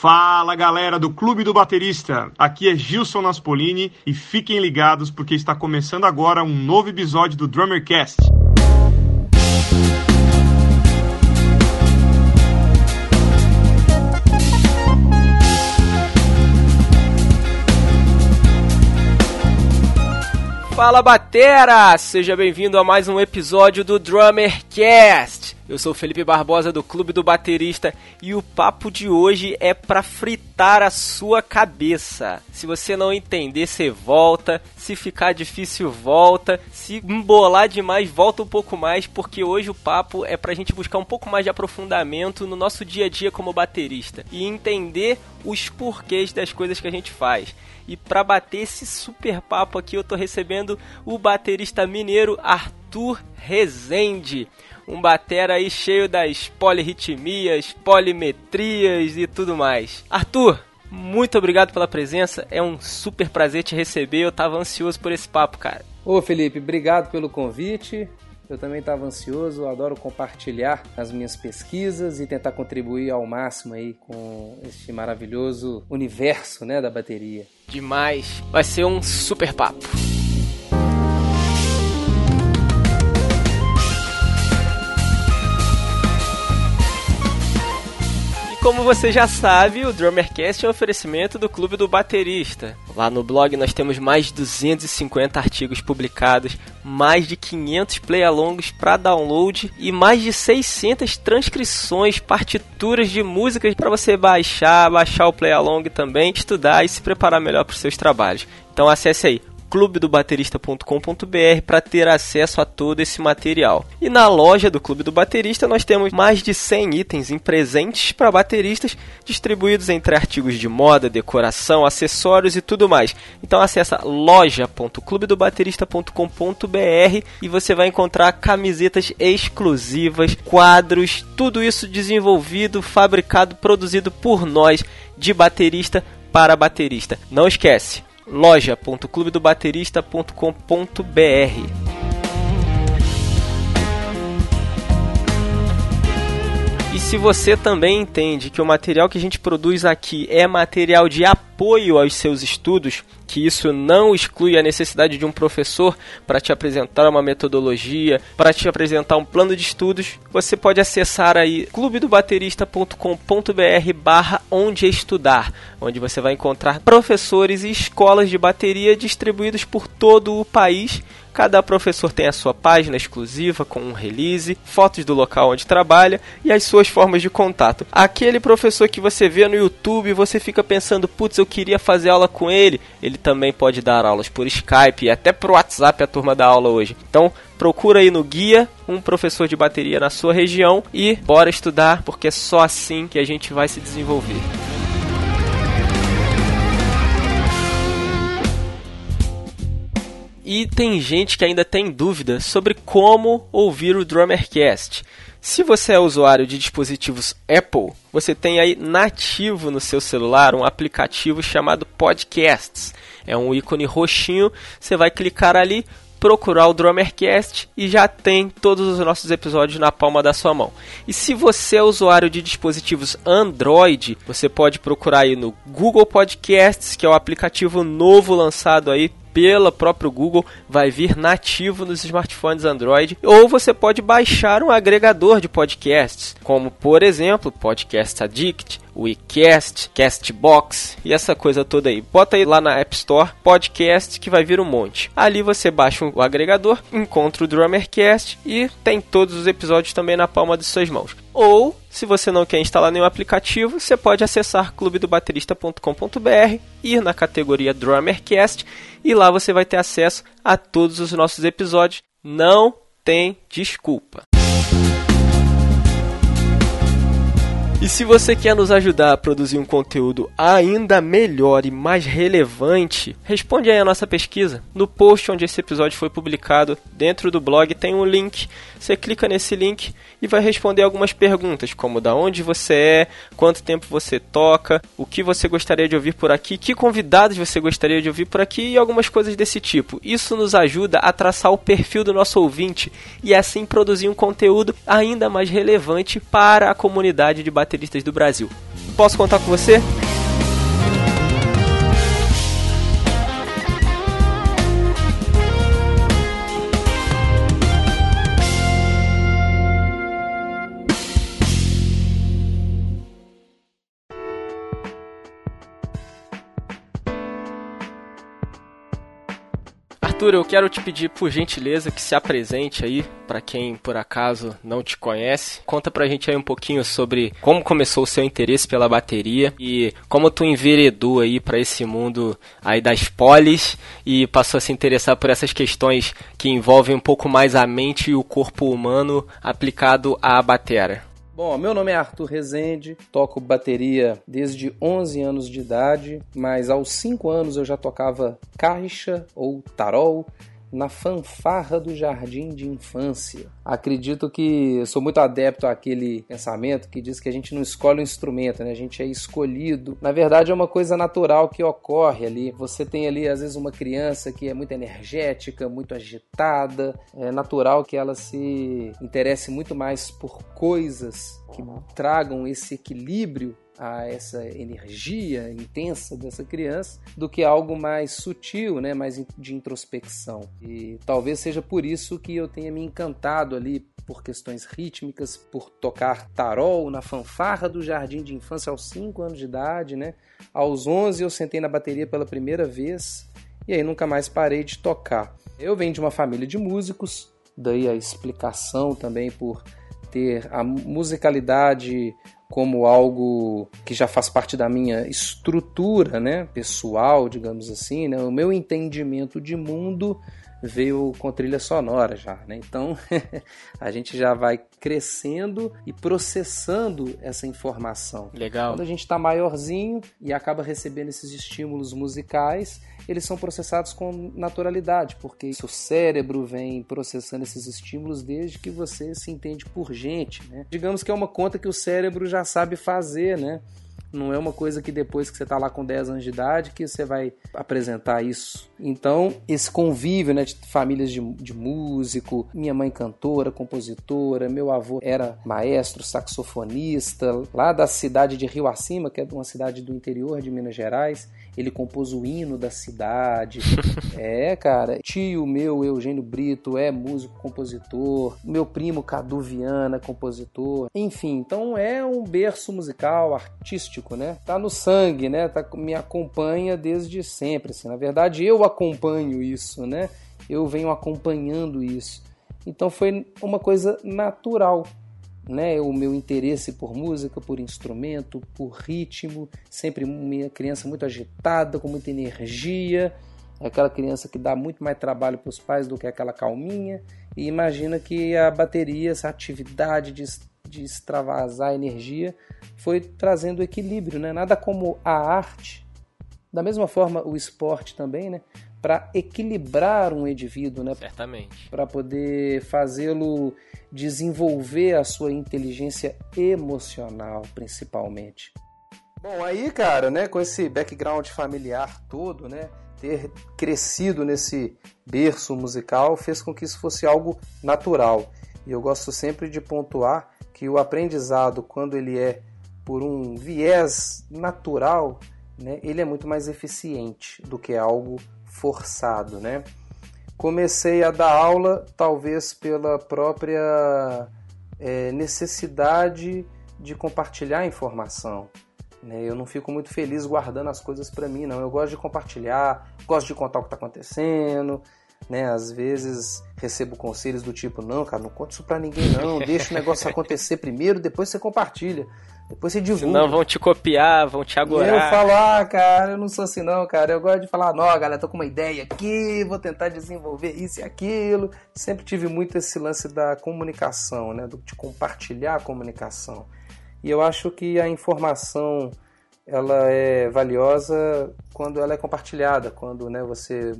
Fala galera do Clube do Baterista, aqui é Gilson Naspolini e fiquem ligados porque está começando agora um novo episódio do Drummercast. Fala Batera! Seja bem-vindo a mais um episódio do Drummercast. Eu sou Felipe Barbosa do Clube do Baterista e o papo de hoje é para fritar a sua cabeça. Se você não entender, você volta. Se ficar difícil, volta. Se embolar demais, volta um pouco mais, porque hoje o papo é pra gente buscar um pouco mais de aprofundamento no nosso dia a dia como baterista e entender os porquês das coisas que a gente faz. E para bater esse super papo aqui, eu tô recebendo o baterista mineiro Arthur Rezende. Um batera aí cheio das polirritmias, polimetrias e tudo mais. Arthur, muito obrigado pela presença. É um super prazer te receber. Eu tava ansioso por esse papo, cara. Ô Felipe, obrigado pelo convite. Eu também estava ansioso, adoro compartilhar as minhas pesquisas e tentar contribuir ao máximo aí com este maravilhoso universo, né, da bateria. Demais. Vai ser um super papo. Como você já sabe, o Drummercast é um oferecimento do Clube do Baterista. Lá no blog nós temos mais de 250 artigos publicados, mais de 500 play-alongs para download e mais de 600 transcrições, partituras de músicas para você baixar, baixar o play-along também, estudar e se preparar melhor para os seus trabalhos. Então acesse aí clubedobaterista.com.br para ter acesso a todo esse material. E na loja do Clube do Baterista nós temos mais de 100 itens em presentes para bateristas, distribuídos entre artigos de moda, decoração, acessórios e tudo mais. Então acessa loja.clubedobaterista.com.br e você vai encontrar camisetas exclusivas, quadros, tudo isso desenvolvido, fabricado, produzido por nós de baterista para baterista. Não esquece, loja.clubedobaterista.com.br. E se você também entende que o material que a gente produz aqui é material de apoio aos seus estudos, que isso não exclui a necessidade de um professor para te apresentar uma metodologia, para te apresentar um plano de estudos, você pode acessar aí clubedobaterista.com.br barra onde estudar, onde você vai encontrar professores e escolas de bateria distribuídos por todo o país Cada professor tem a sua página exclusiva com um release, fotos do local onde trabalha e as suas formas de contato. Aquele professor que você vê no YouTube, você fica pensando, putz, eu queria fazer aula com ele. Ele também pode dar aulas por Skype e até por WhatsApp a turma da aula hoje. Então, procura aí no guia um professor de bateria na sua região e bora estudar, porque é só assim que a gente vai se desenvolver. E tem gente que ainda tem dúvida sobre como ouvir o Drummercast. Se você é usuário de dispositivos Apple, você tem aí nativo no seu celular um aplicativo chamado Podcasts. É um ícone roxinho, você vai clicar ali, procurar o Drummercast e já tem todos os nossos episódios na palma da sua mão. E se você é usuário de dispositivos Android, você pode procurar aí no Google Podcasts, que é o aplicativo novo lançado aí pelo próprio Google, vai vir nativo nos smartphones Android, ou você pode baixar um agregador de podcasts, como por exemplo Podcast Addict, WeCast, Castbox e essa coisa toda aí. Bota aí lá na App Store podcast que vai vir um monte. Ali você baixa o agregador, encontra o Drummercast e tem todos os episódios também na palma de suas mãos. Ou, se você não quer instalar nenhum aplicativo, você pode acessar clubedobaterista.com.br, ir na categoria Drummercast e lá você vai ter acesso a todos os nossos episódios. Não tem desculpa. E se você quer nos ajudar a produzir um conteúdo ainda melhor e mais relevante, responde aí a nossa pesquisa. No post onde esse episódio foi publicado, dentro do blog tem um link. Você clica nesse link e vai responder algumas perguntas, como da onde você é, quanto tempo você toca, o que você gostaria de ouvir por aqui, que convidados você gostaria de ouvir por aqui e algumas coisas desse tipo. Isso nos ajuda a traçar o perfil do nosso ouvinte e assim produzir um conteúdo ainda mais relevante para a comunidade de bateristas do Brasil. posso contar com você? Arthur, eu quero te pedir por gentileza que se apresente aí para quem por acaso não te conhece. Conta pra gente aí um pouquinho sobre como começou o seu interesse pela bateria e como tu enveredou aí para esse mundo aí das polis e passou a se interessar por essas questões que envolvem um pouco mais a mente e o corpo humano aplicado à batera. Bom, meu nome é Arthur Rezende, toco bateria desde 11 anos de idade, mas aos 5 anos eu já tocava caixa ou tarol na fanfarra do jardim de infância. Acredito que sou muito adepto àquele pensamento que diz que a gente não escolhe um instrumento, né? a gente é escolhido. Na verdade, é uma coisa natural que ocorre ali. Você tem ali, às vezes, uma criança que é muito energética, muito agitada. É natural que ela se interesse muito mais por coisas que tragam esse equilíbrio a essa energia intensa dessa criança do que algo mais sutil, né, mais de introspecção. E talvez seja por isso que eu tenha me encantado ali por questões rítmicas, por tocar tarol na fanfarra do jardim de infância aos 5 anos de idade, né? Aos 11 eu sentei na bateria pela primeira vez e aí nunca mais parei de tocar. Eu venho de uma família de músicos, daí a explicação também por ter a musicalidade como algo que já faz parte da minha estrutura, né, pessoal, digamos assim, né, o meu entendimento de mundo veio com trilha sonora já, né? Então a gente já vai crescendo e processando essa informação. Legal. Quando a gente está maiorzinho e acaba recebendo esses estímulos musicais, eles são processados com naturalidade, porque seu cérebro vem processando esses estímulos desde que você se entende por gente, né? Digamos que é uma conta que o cérebro já sabe fazer, né? Não é uma coisa que depois que você está lá com 10 anos de idade que você vai apresentar isso. Então, esse convívio né, de famílias de, de músico, minha mãe cantora, compositora, meu avô era maestro, saxofonista, lá da cidade de Rio Acima, que é uma cidade do interior de Minas Gerais ele compôs o hino da cidade. é, cara, tio meu, Eugênio Brito, é músico, compositor. Meu primo Cadu Viana, compositor. Enfim, então é um berço musical, artístico, né? Tá no sangue, né? Tá, me acompanha desde sempre. Assim. Na verdade, eu acompanho isso, né? Eu venho acompanhando isso. Então foi uma coisa natural né, o meu interesse por música, por instrumento, por ritmo, sempre uma criança muito agitada, com muita energia, aquela criança que dá muito mais trabalho para os pais do que aquela calminha, e imagina que a bateria, essa atividade de, de extravasar energia, foi trazendo equilíbrio, né? nada como a arte, da mesma forma o esporte também, né? Para equilibrar um indivíduo, né? Certamente. Para poder fazê-lo desenvolver a sua inteligência emocional, principalmente. Bom, aí, cara, né, com esse background familiar todo, né, ter crescido nesse berço musical fez com que isso fosse algo natural. E eu gosto sempre de pontuar que o aprendizado, quando ele é por um viés natural, né, ele é muito mais eficiente do que algo forçado, né? Comecei a dar aula talvez pela própria é, necessidade de compartilhar informação. Né? Eu não fico muito feliz guardando as coisas para mim, não. Eu gosto de compartilhar, gosto de contar o que está acontecendo. Né? Às vezes recebo conselhos do tipo: não, cara, não conte isso para ninguém, não. Deixa o negócio acontecer primeiro, depois você compartilha. Depois você divulga. Senão vão te copiar, vão te agorar. Eu falo, ah, cara, eu não sou assim não, cara. Eu gosto de falar, não, galera, tô com uma ideia aqui, vou tentar desenvolver isso e aquilo. Sempre tive muito esse lance da comunicação, né? De compartilhar a comunicação. E eu acho que a informação ela é valiosa quando ela é compartilhada, quando né, você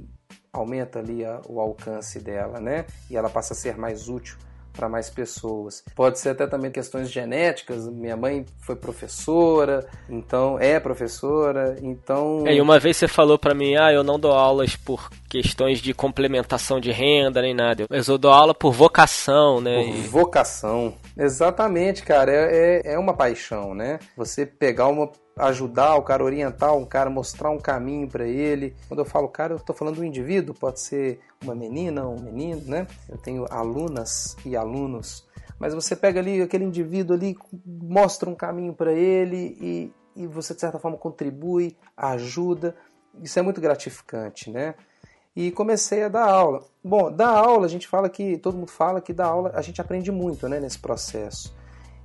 aumenta ali a, o alcance dela, né? E ela passa a ser mais útil para mais pessoas. Pode ser até também questões genéticas. Minha mãe foi professora, então é professora, então. É, e uma vez você falou para mim, ah, eu não dou aulas por questões de complementação de renda nem nada. Mas eu dou aula por vocação, né? Por vocação. Exatamente, cara. É, é, é uma paixão, né? Você pegar uma ajudar o cara, orientar um cara, mostrar um caminho para ele. Quando eu falo cara, eu estou falando do indivíduo, pode ser uma menina, um menino, né? Eu tenho alunas e alunos, mas você pega ali aquele indivíduo ali, mostra um caminho para ele e, e você de certa forma contribui, ajuda. Isso é muito gratificante, né? E comecei a dar aula. Bom, dar aula, a gente fala que, todo mundo fala que dar aula, a gente aprende muito né, nesse processo.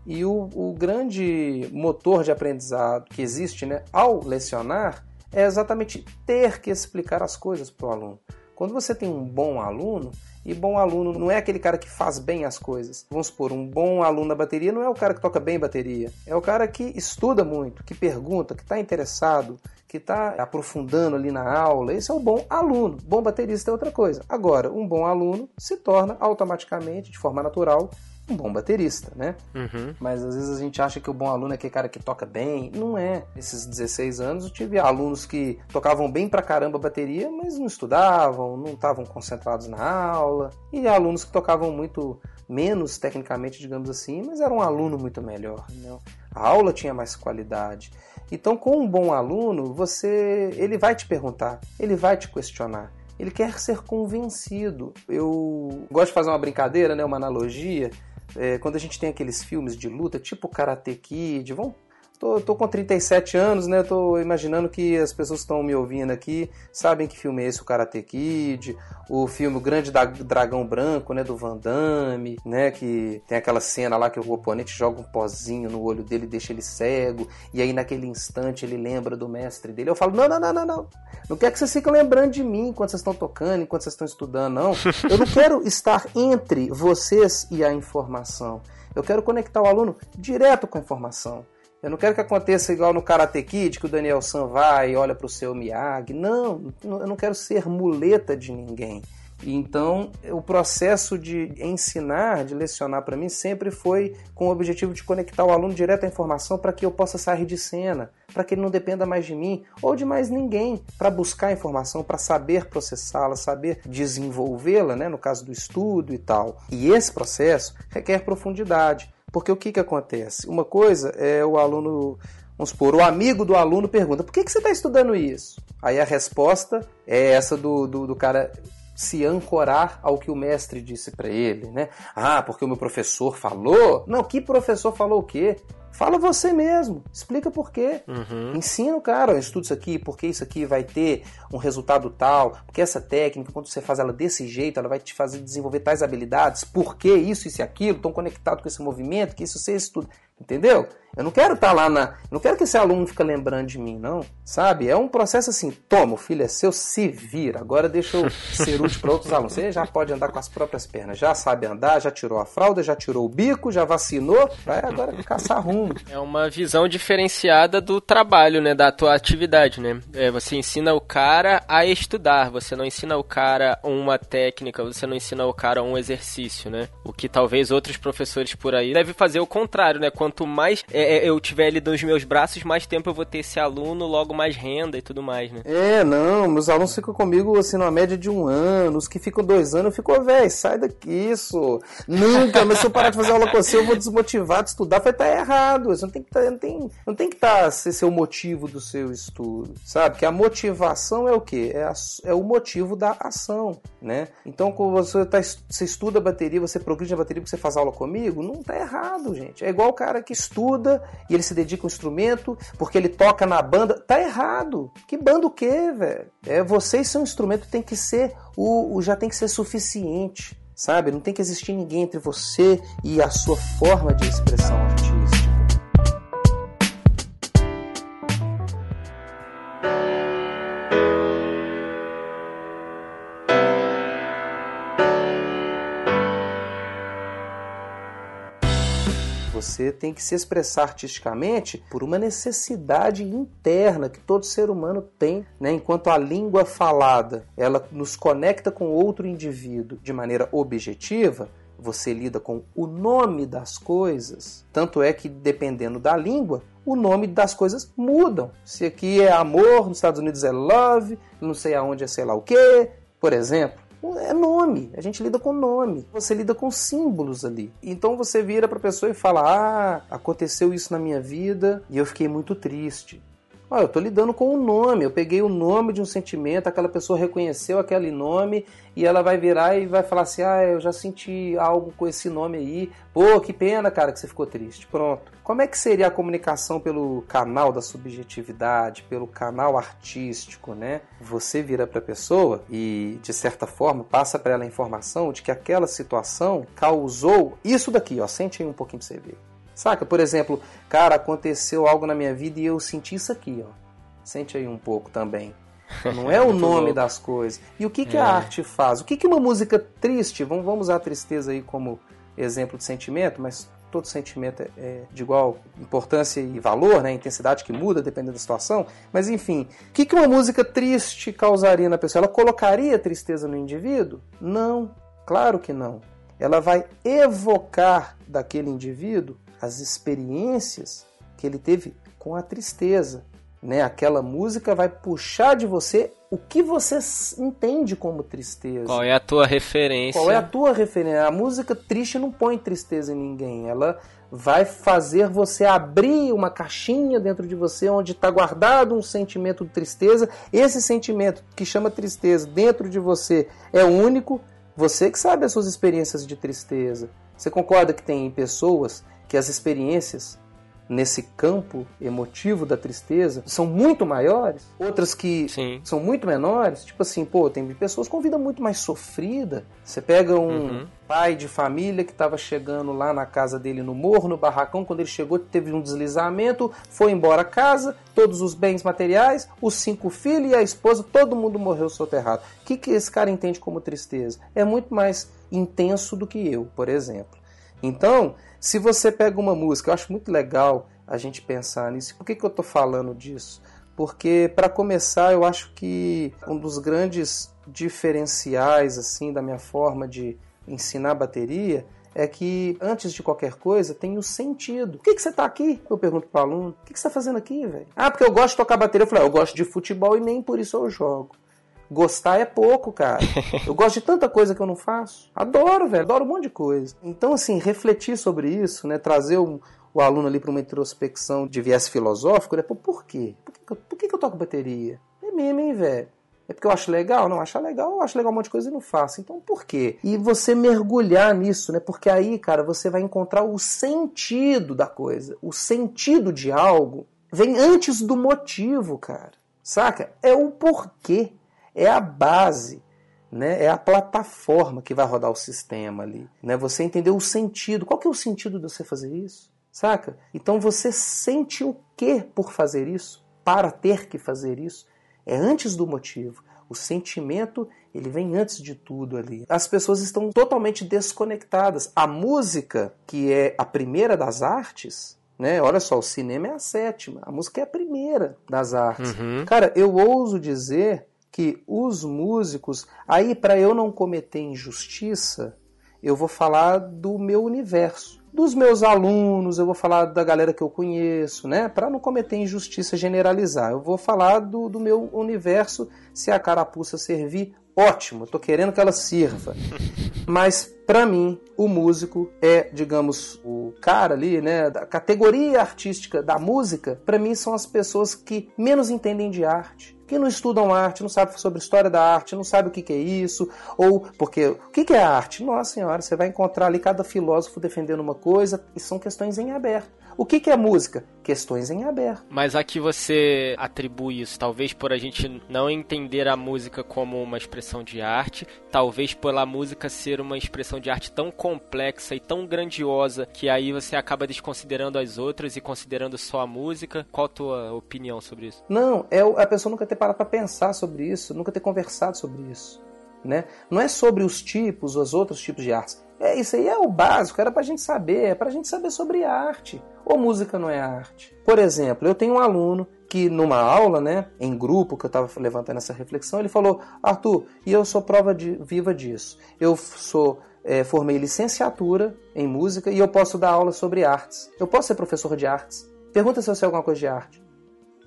E o, o grande motor de aprendizado que existe né, ao lecionar é exatamente ter que explicar as coisas para o aluno. Quando você tem um bom aluno, e bom aluno não é aquele cara que faz bem as coisas. Vamos supor, um bom aluno na bateria não é o cara que toca bem bateria. É o cara que estuda muito, que pergunta, que está interessado, que está aprofundando ali na aula. Esse é o bom aluno. Bom baterista é outra coisa. Agora, um bom aluno se torna automaticamente, de forma natural, um bom baterista, né? Uhum. Mas às vezes a gente acha que o bom aluno é aquele cara que toca bem. Não é. Nesses 16 anos eu tive alunos que tocavam bem pra caramba a bateria, mas não estudavam, não estavam concentrados na aula. E alunos que tocavam muito menos tecnicamente, digamos assim, mas era um aluno muito melhor. Né? A aula tinha mais qualidade. Então, com um bom aluno, você, ele vai te perguntar, ele vai te questionar ele quer ser convencido. Eu gosto de fazer uma brincadeira, né, uma analogia. É, quando a gente tem aqueles filmes de luta, tipo Karate Kid, vamos Tô, tô com 37 anos, né? Tô imaginando que as pessoas que estão me ouvindo aqui sabem que filme é esse, o Karate Kid, o filme O Grande Dragão Branco, né? Do Van Damme, né? Que tem aquela cena lá que o oponente joga um pozinho no olho dele e deixa ele cego, e aí naquele instante ele lembra do mestre dele. Eu falo, não, não, não, não, não. Não quero que vocês fiquem lembrando de mim enquanto vocês estão tocando, enquanto vocês estão estudando, não. Eu não quero estar entre vocês e a informação. Eu quero conectar o aluno direto com a informação. Eu não quero que aconteça igual no Karate Kid, que o Daniel San vai e olha para o seu Miyagi. Não, eu não quero ser muleta de ninguém. Então, o processo de ensinar, de lecionar para mim, sempre foi com o objetivo de conectar o aluno direto à informação para que eu possa sair de cena, para que ele não dependa mais de mim ou de mais ninguém, para buscar a informação, para saber processá-la, saber desenvolvê-la, né, no caso do estudo e tal. E esse processo requer profundidade. Porque o que, que acontece? Uma coisa é o aluno, vamos supor, o amigo do aluno pergunta: por que, que você está estudando isso? Aí a resposta é essa do, do, do cara se ancorar ao que o mestre disse para ele, né? Ah, porque o meu professor falou? Não, que professor falou o quê? Fala você mesmo, explica por quê. Uhum. Ensina o cara, estuda isso aqui, porque isso aqui vai ter um resultado tal, porque essa técnica, quando você faz ela desse jeito, ela vai te fazer desenvolver tais habilidades, porque isso, isso e aquilo, estão conectados com esse movimento, que isso você estuda. Entendeu? Eu não quero estar tá lá na. não quero que esse aluno fique lembrando de mim, não. Sabe? É um processo assim: toma, o filho é seu, se vira. Agora deixa eu ser útil para outros alunos. Você já pode andar com as próprias pernas, já sabe andar, já tirou a fralda, já tirou o bico, já vacinou, vai agora caçar rumo. É uma visão diferenciada do trabalho, né? Da tua atividade, né? É, você ensina o cara a estudar, você não ensina o cara uma técnica, você não ensina o cara um exercício, né? O que talvez outros professores por aí devem fazer o contrário, né? Quanto mais é, é, eu tiver ele nos meus braços, mais tempo eu vou ter esse aluno, logo mais renda e tudo mais, né? É, não, meus alunos ficam comigo assim numa média de um ano, os que ficam dois anos, eu fico, velho, sai daqui, isso. Nunca, mas se eu parar de fazer aula com você, eu vou desmotivar de estudar, vai estar tá errado. Não tem que tá, não tem, não tem que tá, ser seu motivo do seu estudo, sabe? Que a motivação é o quê? É, a, é o motivo da ação, né? Então, quando você, tá, você estuda bateria, você progride na bateria porque você faz aula comigo, não tá errado, gente. É igual o cara que estuda e ele se dedica ao instrumento porque ele toca na banda. Tá errado. Que banda o quê, velho? É, vocês são um instrumento, tem que ser o, o já tem que ser suficiente, sabe? Não tem que existir ninguém entre você e a sua forma de expressão artística. Você tem que se expressar artisticamente por uma necessidade interna que todo ser humano tem, né? enquanto a língua falada ela nos conecta com outro indivíduo de maneira objetiva, você lida com o nome das coisas. Tanto é que, dependendo da língua, o nome das coisas mudam. Se aqui é amor, nos Estados Unidos é love, não sei aonde é sei lá o que, por exemplo. É nome, a gente lida com nome, você lida com símbolos ali. Então você vira para a pessoa e fala: Ah, aconteceu isso na minha vida e eu fiquei muito triste. Ah, eu estou lidando com o um nome, eu peguei o nome de um sentimento, aquela pessoa reconheceu aquele nome e ela vai virar e vai falar assim: Ah, eu já senti algo com esse nome aí. Pô, que pena, cara, que você ficou triste. Pronto. Como é que seria a comunicação pelo canal da subjetividade, pelo canal artístico, né? Você vira para a pessoa e, de certa forma, passa para ela a informação de que aquela situação causou isso daqui, ó. Sente aí um pouquinho para você ver. Saca? Por exemplo, cara, aconteceu algo na minha vida e eu senti isso aqui, ó. Sente aí um pouco também. Não é o nome louco. das coisas. E o que, que é. a arte faz? O que, que uma música triste, vamos, vamos usar a tristeza aí como exemplo de sentimento, mas todo sentimento é, é de igual importância e valor, né? intensidade que muda dependendo da situação. Mas enfim, o que, que uma música triste causaria na pessoa? Ela colocaria tristeza no indivíduo? Não, claro que não. Ela vai evocar daquele indivíduo as experiências que ele teve com a tristeza. Né? Aquela música vai puxar de você o que você entende como tristeza. Qual é a tua referência? Qual é a tua referência? A música triste não põe tristeza em ninguém. Ela vai fazer você abrir uma caixinha dentro de você onde está guardado um sentimento de tristeza. Esse sentimento que chama tristeza dentro de você é único. Você que sabe as suas experiências de tristeza. Você concorda que tem pessoas que as experiências nesse campo emotivo da tristeza são muito maiores, outras que Sim. são muito menores. Tipo assim, pô, tem pessoas com vida muito mais sofrida. Você pega um uhum. pai de família que estava chegando lá na casa dele no morro, no barracão, quando ele chegou teve um deslizamento, foi embora a casa, todos os bens materiais, os cinco filhos e a esposa, todo mundo morreu soterrado. O que, que esse cara entende como tristeza? É muito mais intenso do que eu, por exemplo. Então, se você pega uma música, eu acho muito legal a gente pensar nisso. Por que, que eu estou falando disso? Porque, para começar, eu acho que um dos grandes diferenciais assim da minha forma de ensinar bateria é que, antes de qualquer coisa, tem o sentido. Por que, que você está aqui? Eu pergunto para o aluno. O que, que você está fazendo aqui, velho? Ah, porque eu gosto de tocar bateria. Eu falei, ah, eu gosto de futebol e nem por isso eu jogo. Gostar é pouco, cara. Eu gosto de tanta coisa que eu não faço. Adoro, velho. Adoro um monte de coisa. Então, assim, refletir sobre isso, né? Trazer o, o aluno ali para uma introspecção de viés filosófico, né? Pô, por quê? Por, que, por que, que eu toco bateria? É mesmo, hein, velho? É porque eu acho legal? Não, achar legal, eu acho legal um monte de coisa e não faço. Então por quê? E você mergulhar nisso, né? Porque aí, cara, você vai encontrar o sentido da coisa. O sentido de algo vem antes do motivo, cara. Saca? É o porquê é a base, né? é a plataforma que vai rodar o sistema ali. Né? Você entender o sentido. Qual que é o sentido de você fazer isso? Saca? Então você sente o que por fazer isso? Para ter que fazer isso? É antes do motivo. O sentimento, ele vem antes de tudo ali. As pessoas estão totalmente desconectadas. A música, que é a primeira das artes, né? Olha só, o cinema é a sétima, a música é a primeira das artes. Uhum. Cara, eu ouso dizer que os músicos, aí para eu não cometer injustiça, eu vou falar do meu universo, dos meus alunos, eu vou falar da galera que eu conheço, né? Para não cometer injustiça generalizar, eu vou falar do, do meu universo. Se a carapuça servir, ótimo, estou querendo que ela sirva. Mas para mim, o músico é, digamos, o cara ali, né, da categoria artística da música. Para mim são as pessoas que menos entendem de arte, que não estudam arte, não sabem sobre história da arte, não sabem o que, que é isso, ou porque o que, que é arte? Nossa senhora, você vai encontrar ali cada filósofo defendendo uma coisa e são questões em aberto. O que, que é música? Questões em aberto. Mas a que você atribui isso? Talvez por a gente não entender a música como uma expressão de arte, talvez pela música ser uma expressão de arte tão complexa e tão grandiosa que aí você acaba desconsiderando as outras e considerando só a música. Qual a tua opinião sobre isso? Não, é a pessoa nunca ter parado para pensar sobre isso, nunca ter conversado sobre isso. Né? Não é sobre os tipos, os outros tipos de artes. É, isso aí é o básico, era pra gente saber, é pra gente saber sobre arte. Ou música não é arte? Por exemplo, eu tenho um aluno que numa aula, né, em grupo, que eu estava levantando essa reflexão, ele falou: Arthur, e eu sou prova de, viva disso. Eu sou é, formei licenciatura em música e eu posso dar aula sobre artes. Eu posso ser professor de artes. Pergunta se eu sei alguma coisa de arte.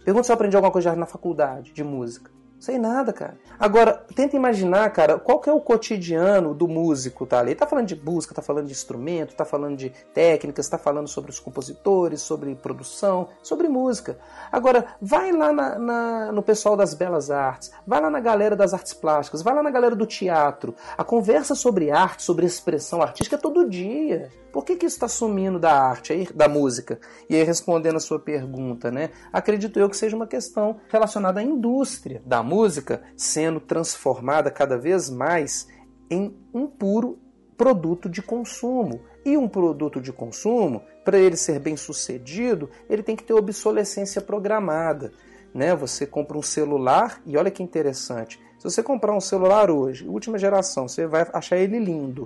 Pergunta se eu aprendi alguma coisa de arte na faculdade de música. Sei nada, cara. Agora, tenta imaginar, cara, qual que é o cotidiano do músico, tá? Ele tá falando de busca, tá falando de instrumento, tá falando de técnicas, tá falando sobre os compositores, sobre produção, sobre música. Agora, vai lá na, na, no pessoal das belas artes, vai lá na galera das artes plásticas, vai lá na galera do teatro. A conversa sobre arte, sobre expressão artística é todo dia. Por que, que isso está sumindo da arte, da música? E aí, respondendo a sua pergunta, né? Acredito eu que seja uma questão relacionada à indústria da música sendo transformada cada vez mais em um puro produto de consumo. E um produto de consumo, para ele ser bem sucedido, ele tem que ter obsolescência programada. Né? Você compra um celular e olha que interessante. Se você comprar um celular hoje, última geração, você vai achar ele lindo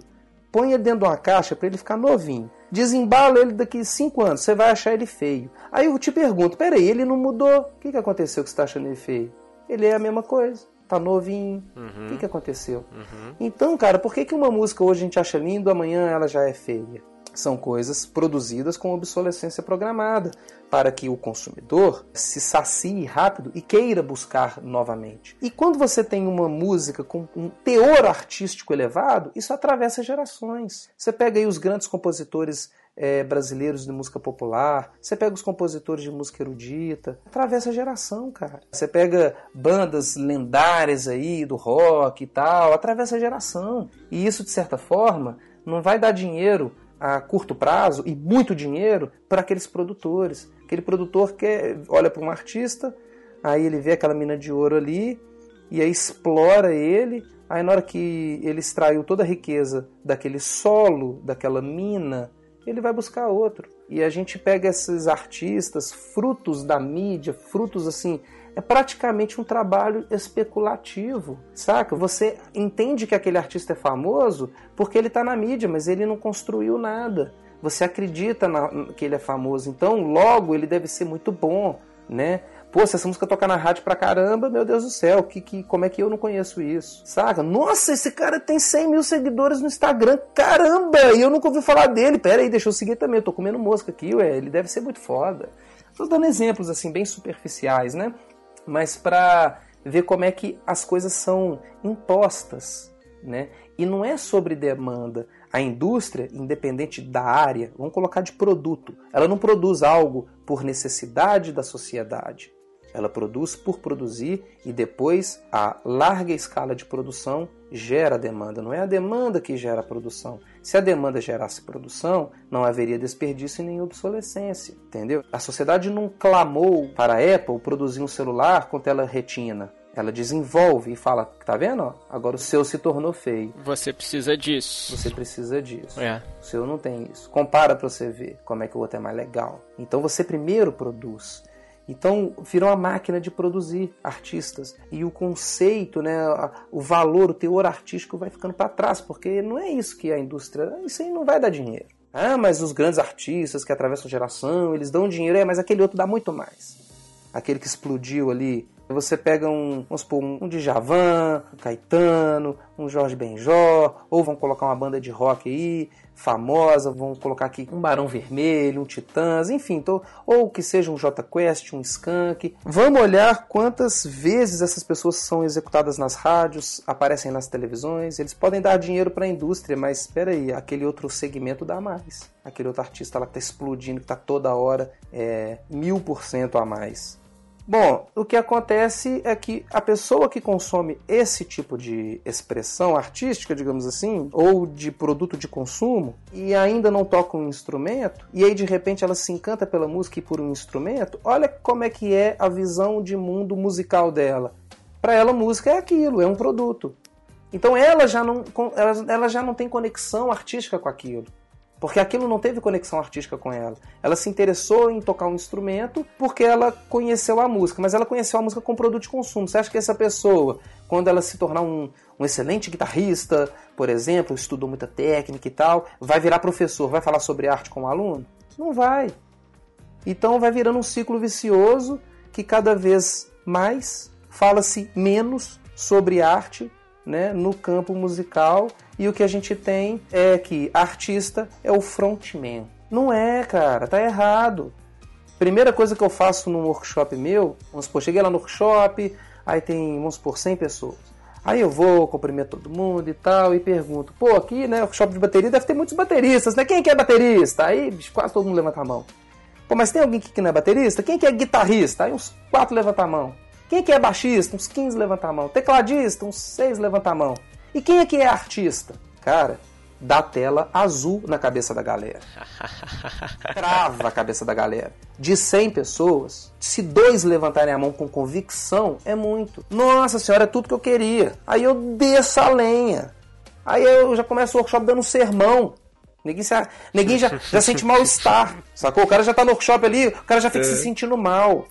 põe ele dentro de uma caixa para ele ficar novinho. Desembala ele daqui 5 anos, você vai achar ele feio. Aí eu te pergunto, peraí, ele não mudou. O que, que aconteceu que você está achando ele feio? Ele é a mesma coisa. Tá novinho. Uhum. O que, que aconteceu? Uhum. Então, cara, por que, que uma música hoje a gente acha lindo, amanhã ela já é feia? São coisas produzidas com obsolescência programada para que o consumidor se sacie rápido e queira buscar novamente. E quando você tem uma música com um teor artístico elevado, isso atravessa gerações. Você pega aí os grandes compositores é, brasileiros de música popular, você pega os compositores de música erudita, atravessa a geração, cara. Você pega bandas lendárias aí do rock e tal, atravessa a geração. E isso, de certa forma, não vai dar dinheiro a curto prazo e muito dinheiro para aqueles produtores. Aquele produtor que olha para um artista, aí ele vê aquela mina de ouro ali e aí explora ele. Aí na hora que ele extraiu toda a riqueza daquele solo, daquela mina, ele vai buscar outro. E a gente pega esses artistas, frutos da mídia, frutos assim é praticamente um trabalho especulativo, saca? Você entende que aquele artista é famoso porque ele está na mídia, mas ele não construiu nada. Você acredita na, que ele é famoso, então logo ele deve ser muito bom, né? Pô, se essa música tocar na rádio pra caramba, meu Deus do céu, que, que, como é que eu não conheço isso? Saca? Nossa, esse cara tem 100 mil seguidores no Instagram, caramba! E eu nunca ouvi falar dele. Pera aí, deixa eu seguir também, eu tô comendo mosca aqui, ué, ele deve ser muito foda. Tô dando exemplos, assim, bem superficiais, né? Mas para ver como é que as coisas são impostas, né? E não é sobre demanda. A indústria, independente da área, vamos colocar de produto, ela não produz algo por necessidade da sociedade. Ela produz por produzir e depois a larga escala de produção gera demanda. Não é a demanda que gera a produção. Se a demanda gerasse produção, não haveria desperdício nem obsolescência, entendeu? A sociedade não clamou para a Apple produzir um celular com tela retina. Ela desenvolve e fala, tá vendo? Agora o seu se tornou feio. Você precisa disso. Você precisa disso. É. O seu não tem isso. Compara para você ver como é que o outro é mais legal. Então você primeiro produz. Então, virou uma máquina de produzir artistas. E o conceito, né, o valor, o teor artístico vai ficando para trás, porque não é isso que a indústria. Isso aí não vai dar dinheiro. Ah, mas os grandes artistas que atravessam geração, eles dão dinheiro, é, mas aquele outro dá muito mais. Aquele que explodiu ali. Você pega um, vamos supor, um Djavan, um Caetano, um Jorge Benjó, ou vão colocar uma banda de rock aí, famosa, vão colocar aqui um Barão Vermelho, um Titãs, enfim, tô, ou que seja um J Quest, um Skank. Vamos olhar quantas vezes essas pessoas são executadas nas rádios, aparecem nas televisões. Eles podem dar dinheiro para a indústria, mas espera aí, aquele outro segmento dá mais. Aquele outro artista lá que está explodindo, que está toda hora é, mil por cento a mais. Bom, o que acontece é que a pessoa que consome esse tipo de expressão artística, digamos assim, ou de produto de consumo, e ainda não toca um instrumento, e aí de repente ela se encanta pela música e por um instrumento, olha como é que é a visão de mundo musical dela. Para ela, música é aquilo, é um produto. Então ela já não, ela já não tem conexão artística com aquilo. Porque aquilo não teve conexão artística com ela. Ela se interessou em tocar um instrumento porque ela conheceu a música, mas ela conheceu a música como produto de consumo. Você acha que essa pessoa, quando ela se tornar um, um excelente guitarrista, por exemplo, estudou muita técnica e tal, vai virar professor, vai falar sobre arte com o aluno? Não vai. Então vai virando um ciclo vicioso que cada vez mais fala-se menos sobre arte né, no campo musical e o que a gente tem é que artista é o frontman. Não é, cara, tá errado. Primeira coisa que eu faço num workshop meu, vamos supor, cheguei lá no workshop, aí tem, vamos supor, 100 pessoas. Aí eu vou, cumprimento todo mundo e tal, e pergunto, pô, aqui, né, workshop de bateria deve ter muitos bateristas, né? Quem que é baterista? Aí quase todo mundo levanta a mão. Pô, mas tem alguém que não é baterista? Quem que é guitarrista? Aí uns quatro levanta a mão. Quem que é baixista? Uns 15 levanta a mão. Tecladista? Uns 6 levanta a mão. E quem é que é artista? Cara, dá tela azul na cabeça da galera. Trava a cabeça da galera. De 100 pessoas, se dois levantarem a mão com convicção, é muito. Nossa senhora, é tudo que eu queria. Aí eu desço a lenha. Aí eu já começo o workshop dando um sermão. Ninguém, se, ninguém já, já sente mal-estar, sacou? O cara já tá no workshop ali, o cara já fica é. se sentindo mal.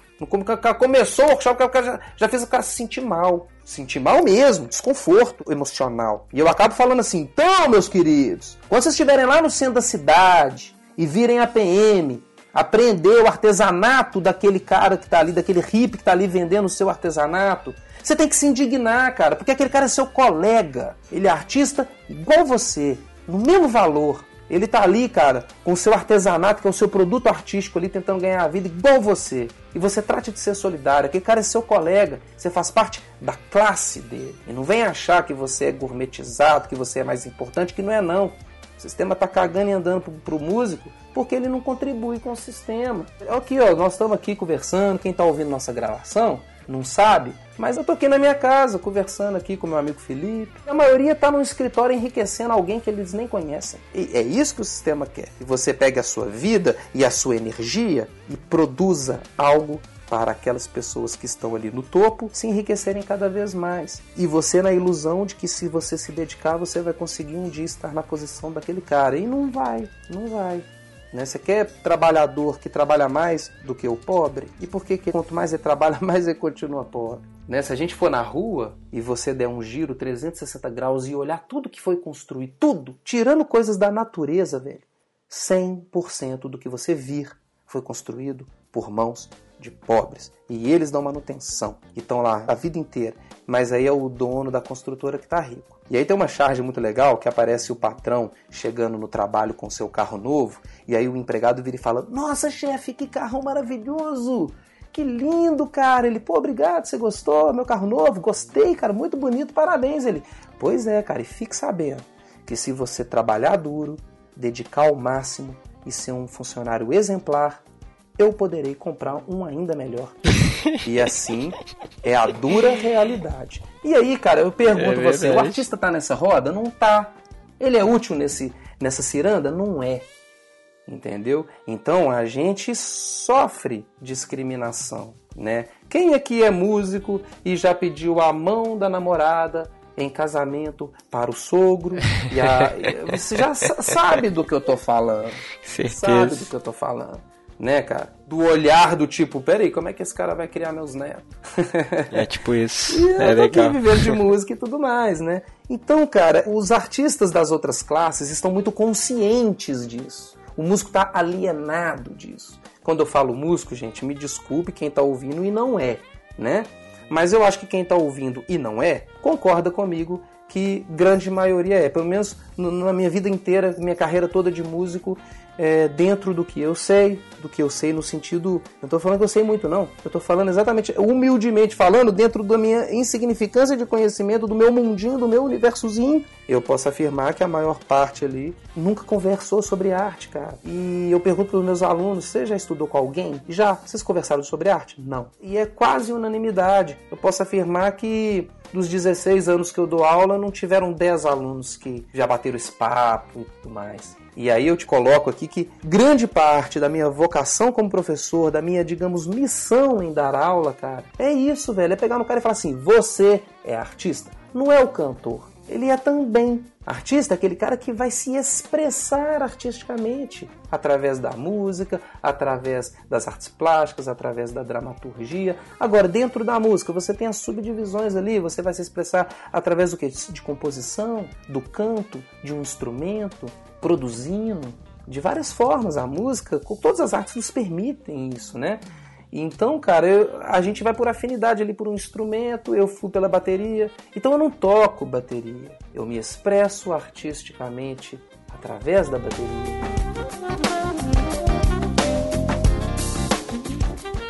Começou o workshop, o cara já, já fez o cara se sentir mal. Sentir mal mesmo, desconforto emocional. E eu acabo falando assim, então, meus queridos, quando vocês estiverem lá no centro da cidade e virem a PM, aprender o artesanato daquele cara que tá ali, daquele hippie que tá ali vendendo o seu artesanato, você tem que se indignar, cara, porque aquele cara é seu colega. Ele é artista igual você, no mesmo valor. Ele tá ali, cara, com o seu artesanato, que é o seu produto artístico ali, tentando ganhar a vida igual você. E você trate de ser solidário. Aquele cara é seu colega. Você faz parte da classe dele. E não vem achar que você é gourmetizado, que você é mais importante, que não é não. O sistema tá cagando e andando pro, pro músico porque ele não contribui com o sistema. Aqui, ó, nós estamos aqui conversando, quem tá ouvindo nossa gravação, não sabe, mas eu tô aqui na minha casa conversando aqui com meu amigo Felipe. A maioria está no escritório enriquecendo alguém que eles nem conhecem. E é isso que o sistema quer. Que você pegue a sua vida e a sua energia e produza algo para aquelas pessoas que estão ali no topo se enriquecerem cada vez mais. E você na ilusão de que se você se dedicar, você vai conseguir um dia estar na posição daquele cara. E não vai, não vai. Né? Você quer trabalhador que trabalha mais do que o pobre? E por que, que quanto mais ele trabalha, mais ele continua pobre? Né? Se a gente for na rua e você der um giro 360 graus e olhar tudo que foi construído, tudo, tirando coisas da natureza, velho, 100% do que você vir foi construído por mãos de pobres. E eles dão manutenção. E estão lá a vida inteira. Mas aí é o dono da construtora que está rico. E aí tem uma charge muito legal que aparece o patrão chegando no trabalho com seu carro novo. E aí o empregado vira e fala: Nossa, chefe, que carro maravilhoso! Que lindo, cara! Ele, pô, obrigado, você gostou? Meu carro novo? Gostei, cara, muito bonito, parabéns. Ele, pois é, cara, e fique sabendo que se você trabalhar duro, dedicar ao máximo e ser um funcionário exemplar, eu poderei comprar um ainda melhor. e assim é a dura realidade. E aí, cara, eu pergunto é você, o artista tá nessa roda? Não tá. Ele é útil nesse, nessa ciranda? Não é. Entendeu? Então a gente sofre discriminação, né? Quem aqui é músico e já pediu a mão da namorada em casamento para o sogro? E a, você já sabe do que eu tô falando. Certeza. Sabe do que eu tô falando né, cara? Do olhar do tipo, peraí, como é que esse cara vai criar meus netos? É tipo isso. e é legal. viver de música e tudo mais, né? Então, cara, os artistas das outras classes estão muito conscientes disso. O músico está alienado disso. Quando eu falo músico, gente, me desculpe quem está ouvindo e não é, né? Mas eu acho que quem está ouvindo e não é, concorda comigo que grande maioria é. Pelo menos na minha vida inteira, minha carreira toda de músico, é, dentro do que eu sei, do que eu sei no sentido. Não estou falando que eu sei muito, não. Eu estou falando exatamente, humildemente falando, dentro da minha insignificância de conhecimento, do meu mundinho, do meu universozinho. Eu posso afirmar que a maior parte ali nunca conversou sobre arte, cara. E eu pergunto para os meus alunos: você já estudou com alguém? Já. Vocês conversaram sobre arte? Não. E é quase unanimidade. Eu posso afirmar que dos 16 anos que eu dou aula, não tiveram 10 alunos que já bateram esse papo e tudo mais. E aí eu te coloco aqui que grande parte da minha vocação como professor, da minha, digamos, missão em dar aula, cara, é isso, velho. É pegar no cara e falar assim: você é artista, não é o cantor. Ele é também artista, aquele cara que vai se expressar artisticamente através da música, através das artes plásticas, através da dramaturgia. Agora, dentro da música, você tem as subdivisões ali, você vai se expressar através do que? De composição, do canto, de um instrumento, produzindo de várias formas. A música, todas as artes nos permitem isso, né? Então, cara, eu, a gente vai por afinidade ali por um instrumento, eu fui pela bateria. Então eu não toco bateria, eu me expresso artisticamente através da bateria.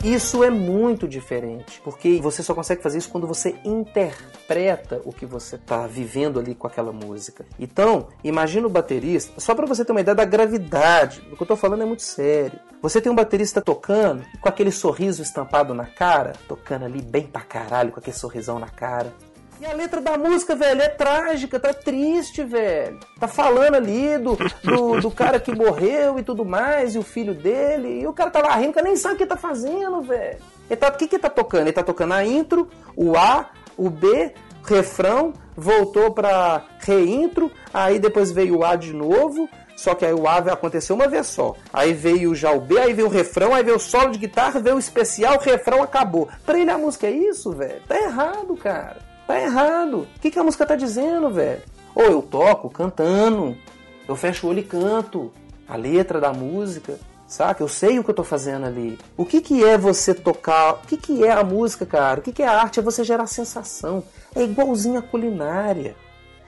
Isso é muito diferente, porque você só consegue fazer isso quando você interpreta o que você está vivendo ali com aquela música. Então, imagina o baterista, só para você ter uma ideia da gravidade, o que eu estou falando é muito sério. Você tem um baterista tocando com aquele sorriso estampado na cara, tocando ali bem pra caralho, com aquele sorrisão na cara. E a letra da música, velho, é trágica, tá triste, velho. Tá falando ali do, do, do, cara que morreu e tudo mais, e o filho dele. E o cara tá lá rindo, que nem sabe o que tá fazendo, velho. Tá, o que que tá tocando? Ele tá tocando a intro, o A, o B, refrão, voltou pra reintro, aí depois veio o A de novo, só que aí o A aconteceu uma vez só. Aí veio já o B, aí veio o refrão, aí veio o solo de guitarra, veio o especial, o refrão acabou. Pra ele a música é isso, velho? Tá errado, cara. Tá errado. O que, que a música tá dizendo, velho? Ou eu toco cantando, eu fecho o olho e canto a letra da música, saca? Eu sei o que eu tô fazendo ali. O que, que é você tocar? O que, que é a música, cara? O que, que é a arte? É você gerar sensação. É igualzinho a culinária.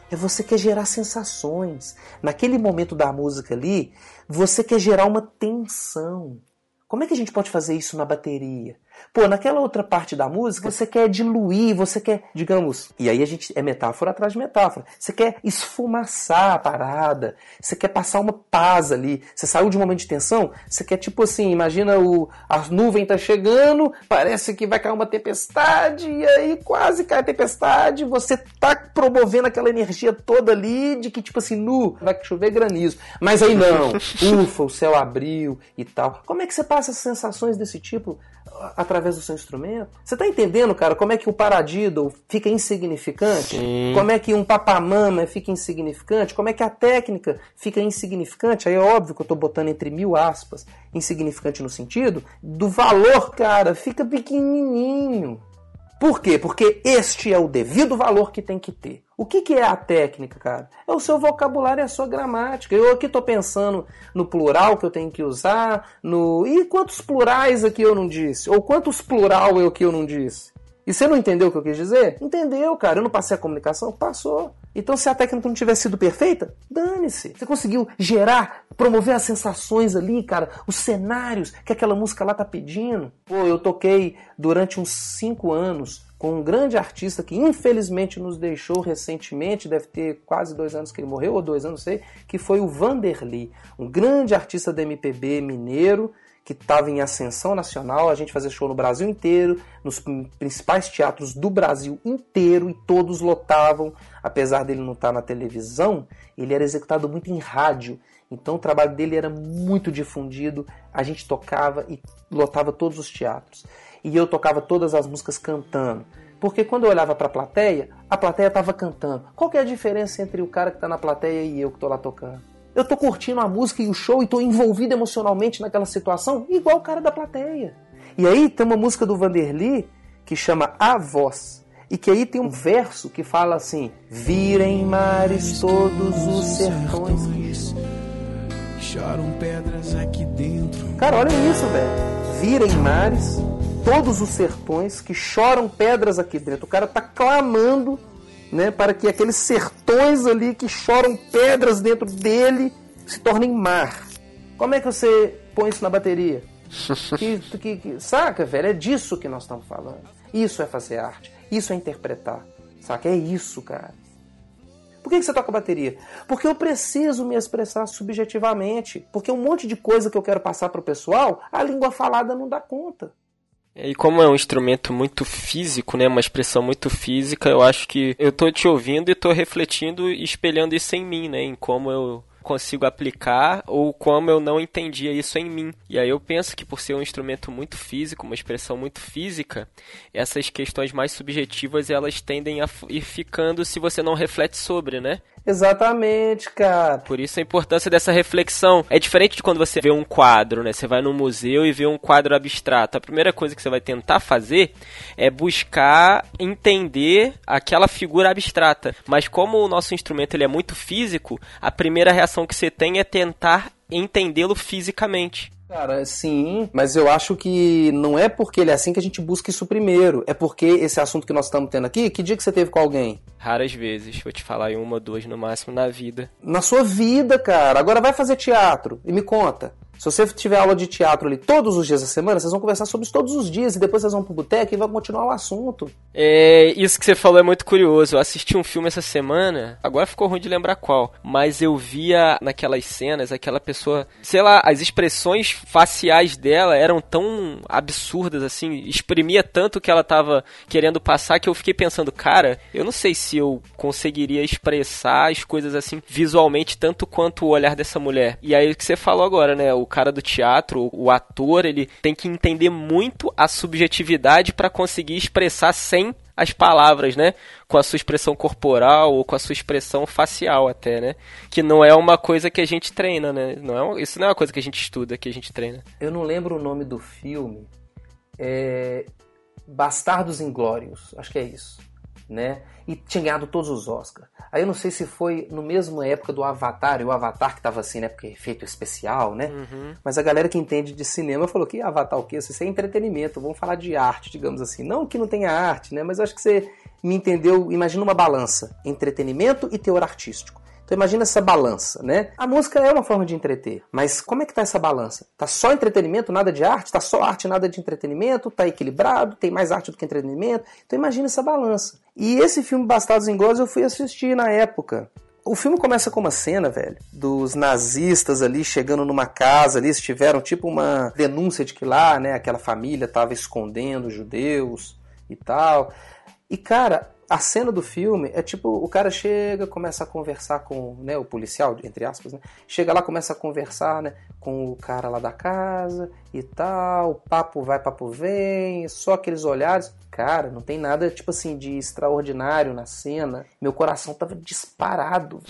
É você quer gerar sensações. Naquele momento da música ali, você quer gerar uma tensão. Como é que a gente pode fazer isso na bateria? Pô, naquela outra parte da música, você quer diluir, você quer, digamos, e aí a gente é metáfora atrás de metáfora. Você quer esfumaçar a parada, você quer passar uma paz ali. Você saiu de um momento de tensão, você quer tipo assim, imagina o a nuvem tá chegando, parece que vai cair uma tempestade e aí quase cai a tempestade, você tá promovendo aquela energia toda ali de que tipo assim, nu, vai chover granizo. Mas aí não. Ufa, o céu abriu e tal. Como é que você passa sensações desse tipo através do seu instrumento. Você tá entendendo, cara, como é que o paradiddle fica insignificante? Sim. Como é que um papamama fica insignificante? Como é que a técnica fica insignificante? Aí é óbvio que eu tô botando entre mil aspas, insignificante no sentido do valor, cara, fica pequenininho. Por quê? Porque este é o devido valor que tem que ter. O que, que é a técnica, cara? É o seu vocabulário e a sua gramática. Eu aqui estou pensando no plural que eu tenho que usar, no. E quantos plurais aqui eu não disse? Ou quantos plural eu que eu não disse? E você não entendeu o que eu quis dizer? Entendeu, cara. Eu não passei a comunicação? Passou. Então, se a técnica não tivesse sido perfeita, dane-se. Você conseguiu gerar, promover as sensações ali, cara, os cenários que aquela música lá tá pedindo. Pô, eu toquei durante uns cinco anos com um grande artista que infelizmente nos deixou recentemente, deve ter quase dois anos que ele morreu, ou dois anos, não sei, que foi o Vanderly, um grande artista da MPB mineiro, que estava em ascensão nacional, a gente fazia show no Brasil inteiro, nos principais teatros do Brasil inteiro e todos lotavam, apesar dele não estar tá na televisão, ele era executado muito em rádio, então o trabalho dele era muito difundido, a gente tocava e lotava todos os teatros. E eu tocava todas as músicas cantando. Porque quando eu olhava para a plateia, a plateia estava cantando. Qual que é a diferença entre o cara que está na plateia e eu que estou lá tocando? Eu tô curtindo a música e o show e tô envolvido emocionalmente naquela situação, igual o cara da plateia. E aí tem uma música do Vanderly que chama A Voz. E que aí tem um verso que fala assim: Virem mares todos os sertões. Choram pedras aqui dentro. Cara, olha isso, velho. Virem mares todos os sertões que choram pedras aqui dentro. O cara tá clamando né, para que aqueles sertões ali que choram pedras dentro dele se tornem mar. Como é que você põe isso na bateria? que, que, que, saca, velho? É disso que nós estamos falando. Isso é fazer arte. Isso é interpretar. Saca? É isso, cara. Por que, que você toca bateria? Porque eu preciso me expressar subjetivamente. Porque um monte de coisa que eu quero passar para o pessoal, a língua falada não dá conta. E como é um instrumento muito físico, né, uma expressão muito física, eu acho que eu tô te ouvindo e tô refletindo e espelhando isso em mim, né, em como eu consigo aplicar ou como eu não entendia isso em mim. E aí eu penso que por ser um instrumento muito físico, uma expressão muito física, essas questões mais subjetivas elas tendem a ir ficando se você não reflete sobre, né? Exatamente, cara. Por isso a importância dessa reflexão. É diferente de quando você vê um quadro, né? Você vai no museu e vê um quadro abstrato. A primeira coisa que você vai tentar fazer é buscar entender aquela figura abstrata. Mas como o nosso instrumento ele é muito físico, a primeira reação que você tem é tentar entendê-lo fisicamente. Cara, sim, mas eu acho que não é porque ele é assim que a gente busca isso primeiro. É porque esse assunto que nós estamos tendo aqui, que dia que você teve com alguém? Raras vezes, vou te falar em uma ou duas no máximo na vida. Na sua vida, cara. Agora vai fazer teatro e me conta. Se você tiver aula de teatro ali todos os dias da semana, vocês vão conversar sobre isso todos os dias e depois vocês vão pro boteco e vão continuar o assunto. É, isso que você falou é muito curioso. Eu assisti um filme essa semana, agora ficou ruim de lembrar qual, mas eu via naquelas cenas aquela pessoa, sei lá, as expressões faciais dela eram tão absurdas assim, exprimia tanto que ela tava querendo passar que eu fiquei pensando, cara, eu não sei se eu conseguiria expressar as coisas assim visualmente tanto quanto o olhar dessa mulher. E aí o que você falou agora, né? O cara do teatro, o ator, ele tem que entender muito a subjetividade para conseguir expressar sem as palavras, né? Com a sua expressão corporal ou com a sua expressão facial até, né? Que não é uma coisa que a gente treina, né? Não é, isso não é uma coisa que a gente estuda, que a gente treina. Eu não lembro o nome do filme. É... Bastardos Inglórios, acho que é isso né? E tinha ganhado todos os Oscars. Aí eu não sei se foi no mesmo época do Avatar, e o Avatar que tava assim, né? Porque é efeito especial, né? Uhum. Mas a galera que entende de cinema falou que Avatar o quê? Isso é entretenimento, vamos falar de arte, digamos assim. Não que não tenha arte, né? Mas eu acho que você me entendeu. Imagina uma balança: entretenimento e teor artístico. Então imagina essa balança, né? A música é uma forma de entreter, mas como é que tá essa balança? Tá só entretenimento, nada de arte? Tá só arte, nada de entretenimento? Tá equilibrado? Tem mais arte do que entretenimento? Então imagina essa balança. E esse filme Bastardos Inglórios eu fui assistir na época. O filme começa com uma cena, velho, dos nazistas ali chegando numa casa ali, eles tiveram tipo uma denúncia de que lá, né, aquela família tava escondendo judeus e tal. E cara, a cena do filme é tipo, o cara chega, começa a conversar com, né, o policial, entre aspas, né? Chega lá, começa a conversar, né, com o cara lá da casa e tal, papo vai, papo vem, só aqueles olhares. Cara, não tem nada, tipo assim, de extraordinário na cena. Meu coração tava disparado.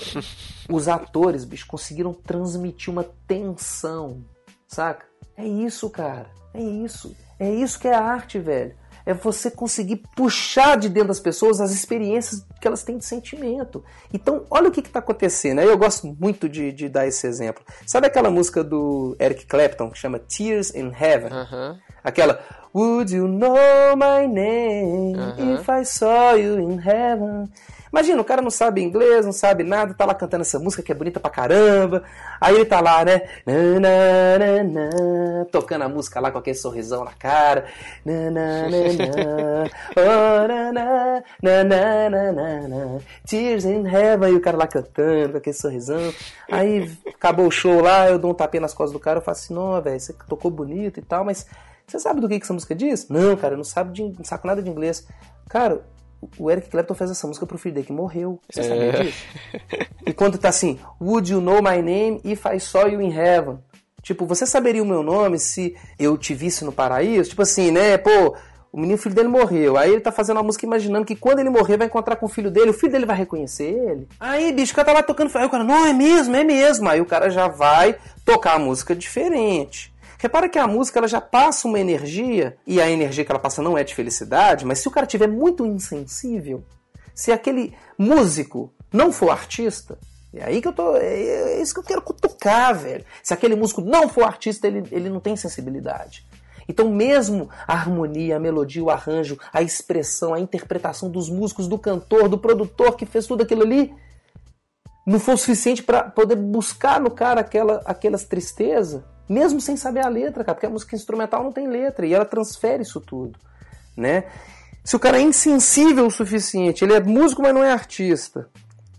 Os atores, bicho, conseguiram transmitir uma tensão, saca? É isso, cara. É isso. É isso que é arte, velho é você conseguir puxar de dentro das pessoas as experiências que elas têm de sentimento. Então, olha o que está acontecendo. Eu gosto muito de, de, dar esse exemplo. Sabe aquela música do Eric Clapton que chama Tears in Heaven? Uh -huh. Aquela Would you know my name uh -huh. if I saw you in heaven? Imagina, o cara não sabe inglês, não sabe nada, tá lá cantando essa música que é bonita pra caramba. Aí ele tá lá, né? Na, na, na, tocando a música lá com aquele sorrisão na cara. Tears in Heaven. E o cara lá cantando com aquele sorrisão. Aí acabou o show lá, eu dou um tapinha nas costas do cara. Eu falo assim: não, velho, você tocou bonito e tal, mas você sabe do que, que essa música diz? Não, cara, eu não, sabe de, não saco nada de inglês. Cara, o Eric Clapton fez essa música pro filho dele que morreu. Você é. sabia disso? E quando tá assim, Would you know my name if I saw you in heaven? Tipo, você saberia o meu nome se eu te visse no paraíso? Tipo assim, né? Pô, o menino filho dele morreu. Aí ele tá fazendo uma música imaginando que quando ele morrer vai encontrar com o filho dele, o filho dele vai reconhecer ele. Aí, bicho, o cara tá lá tocando. Aí o cara, não, é mesmo, é mesmo. Aí o cara já vai tocar a música diferente. Repara que a música ela já passa uma energia, e a energia que ela passa não é de felicidade, mas se o cara tiver muito insensível, se aquele músico não for artista, é aí que eu tô. É, é isso que eu quero cutucar, velho. Se aquele músico não for artista, ele, ele não tem sensibilidade. Então, mesmo a harmonia, a melodia, o arranjo, a expressão, a interpretação dos músicos, do cantor, do produtor que fez tudo aquilo ali, não for suficiente para poder buscar no cara aquela, aquelas tristezas, mesmo sem saber a letra, cara, porque a música instrumental não tem letra e ela transfere isso tudo, né? Se o cara é insensível o suficiente, ele é músico, mas não é artista,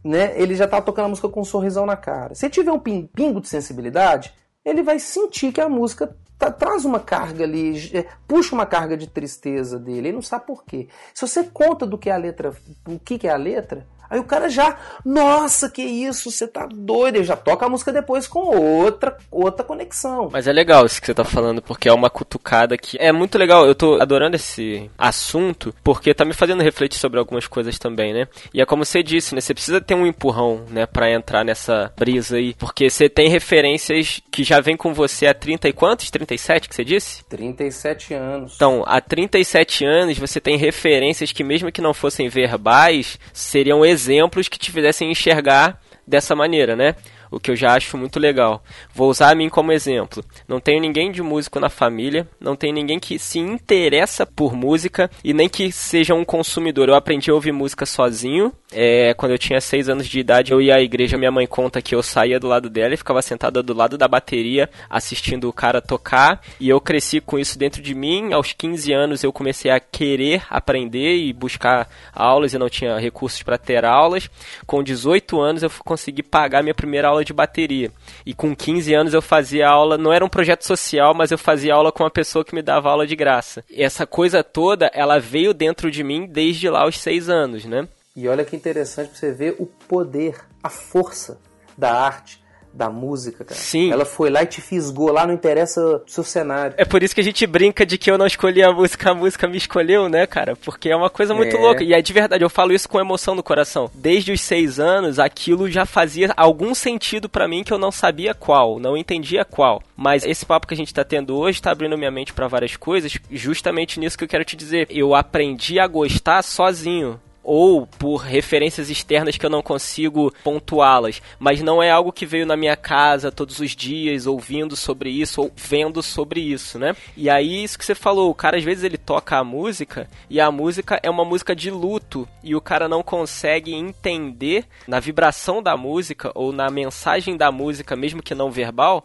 né? Ele já tá tocando a música com um sorrisão na cara. Se tiver um pingo de sensibilidade, ele vai sentir que a música tá, traz uma carga ali, é, puxa uma carga de tristeza dele, ele não sabe por quê. Se você conta do que é a letra, o que é a letra, Aí o cara já, nossa, que isso, você tá doido. Ele já toca a música depois com outra, outra conexão. Mas é legal isso que você tá falando, porque é uma cutucada que é muito legal. Eu tô adorando esse assunto, porque tá me fazendo refletir sobre algumas coisas também, né? E é como você disse, né? Você precisa ter um empurrão, né, pra entrar nessa brisa aí. Porque você tem referências que já vem com você há 30 e quantos? 37 que você disse? 37 anos. Então, há 37 anos você tem referências que, mesmo que não fossem verbais, seriam exemplos exemplos que te fizessem enxergar dessa maneira, né? O que eu já acho muito legal. Vou usar a mim como exemplo. Não tenho ninguém de músico na família, não tem ninguém que se interessa por música e nem que seja um consumidor. Eu aprendi a ouvir música sozinho. É, quando eu tinha 6 anos de idade, eu ia à igreja, minha mãe conta que eu saía do lado dela e ficava sentada do lado da bateria assistindo o cara tocar. E eu cresci com isso dentro de mim. Aos 15 anos eu comecei a querer aprender e buscar aulas e não tinha recursos para ter aulas. Com 18 anos eu consegui pagar minha primeira aula de bateria. E com 15 anos eu fazia aula, não era um projeto social, mas eu fazia aula com uma pessoa que me dava aula de graça. E essa coisa toda, ela veio dentro de mim desde lá aos 6 anos, né? E olha que interessante você ver o poder, a força da arte da música, cara. Sim. Ela foi lá e te fisgou lá, não interessa o seu cenário. É por isso que a gente brinca de que eu não escolhi a música, a música me escolheu, né, cara? Porque é uma coisa muito É. louca. E é de verdade, eu falo isso com emoção no coração. Desde os seis anos, aquilo já fazia algum sentido pra mim que eu não sabia qual, não entendia qual. Mas esse papo que a gente tá tendo hoje tá abrindo minha mente pra várias coisas, justamente nisso que eu quero te dizer. Eu aprendi a gostar sozinho ou por referências externas que eu não consigo pontuá-las, mas não é algo que veio na minha casa todos os dias ouvindo sobre isso ou vendo sobre isso, né? E aí isso que você falou, o cara às vezes ele toca a música e a música é uma música de luto e o cara não consegue entender na vibração da música ou na mensagem da música, mesmo que não verbal,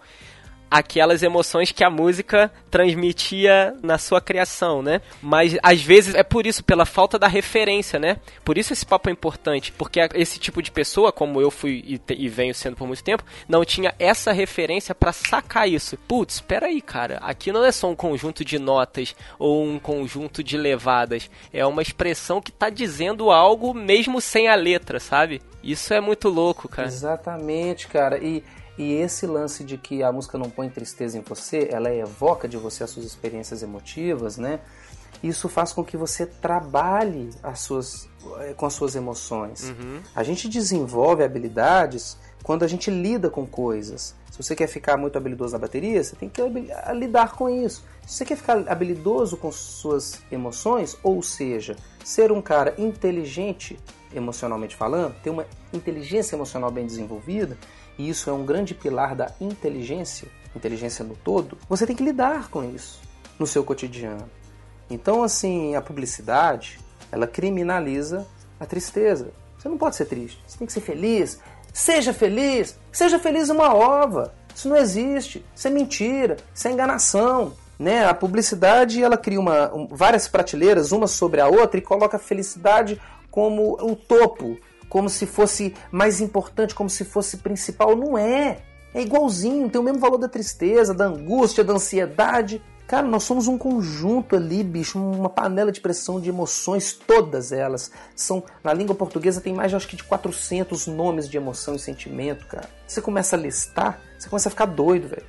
aquelas emoções que a música transmitia na sua criação, né? Mas às vezes é por isso, pela falta da referência, né? Por isso esse papo é importante, porque esse tipo de pessoa, como eu fui e, te- e venho sendo por muito tempo, não tinha essa referência pra sacar isso. Putz, espera aí, cara, aqui não é só um conjunto de notas ou um conjunto de levadas, é uma expressão que tá dizendo algo mesmo sem a letra, sabe? Isso é muito louco, cara. Exatamente, cara. E, e esse lance de que a música não põe tristeza em você, ela evoca de você as suas experiências emotivas, né? Isso faz com que você trabalhe as suas, eh, com as suas emoções. A gente desenvolve habilidades quando a gente lida com coisas. Se você quer ficar muito habilidoso na bateria, você tem que lidar com isso. Se você quer ficar habilidoso com suas emoções, ou seja, ser um cara inteligente emocionalmente falando, ter uma inteligência emocional bem desenvolvida, e isso é um grande pilar da inteligência, inteligência no todo, você tem que lidar com isso no seu cotidiano. Então, assim, a publicidade, ela criminaliza a tristeza. Você não pode ser triste, você tem que ser feliz. Seja feliz, seja feliz uma ova. Isso não existe, isso é mentira, isso é enganação. Né? A publicidade ela cria uma, um- várias prateleiras, uma sobre a outra, e coloca a felicidade como o topo, como se fosse mais importante, como se fosse principal. Não é. É igualzinho, tem o mesmo valor da tristeza, da angústia, da ansiedade. Cara, nós somos um conjunto ali, bicho, uma panela de pressão de emoções, todas elas. São, na língua portuguesa tem mais, acho que de 400 nomes de emoção e sentimento, cara. Você começa a listar, você começa a ficar doido, velho,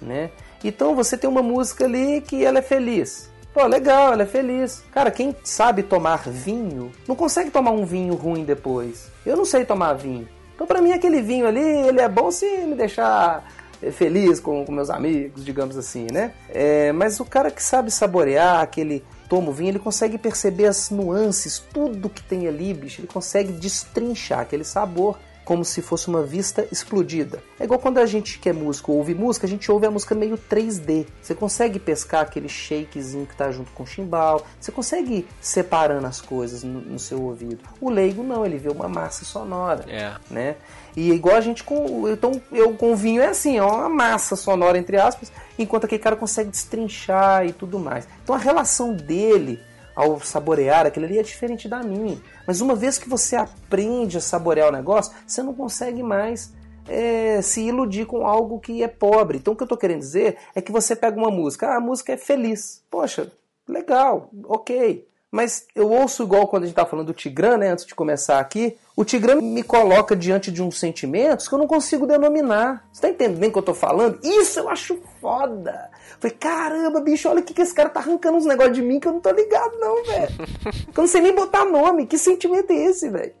né? Então você tem uma música ali que ela é feliz. Pô, legal, ela é feliz. Cara, quem sabe tomar vinho, não consegue tomar um vinho ruim depois. Eu não sei tomar vinho. Então, pra mim, aquele vinho ali, ele é bom se me deixar eh, feliz com, com meus amigos, digamos assim, né? É, mas o cara que sabe saborear aquele toma o vinho, ele consegue perceber as nuances, tudo que tem ali, bicho. Ele consegue destrinchar aquele sabor como se fosse uma vista explodida. É igual quando a gente que é músico ouve música, a gente ouve a música meio 3D. Você consegue pescar aquele shakezinho que tá junto com o chimbal. Você consegue ir separando as coisas no, no seu ouvido. O leigo não, ele vê uma massa sonora É. né? E igual a gente com. Então, eu com o vinho é assim, é uma massa sonora, entre aspas, enquanto aquele cara consegue destrinchar e tudo mais. Então a relação dele ao saborear aquilo ali é diferente da minha. Mas uma vez que você aprende a saborear o negócio, você não consegue mais é, se iludir com algo que é pobre. Então o que eu tô querendo dizer é que você pega uma música, ah, a música é feliz. Poxa, legal, ok. Mas eu ouço igual quando a gente tá falando do Tigran, né, antes de começar aqui, o Tigran me coloca diante de uns sentimentos que eu não consigo denominar. Você tá entendendo o que eu tô falando? Isso eu acho foda. Falei, caramba, bicho, olha o que, que esse cara tá arrancando uns negócios de mim que eu não tô ligado não, velho. Eu não sei nem botar nome. Que sentimento é esse, velho?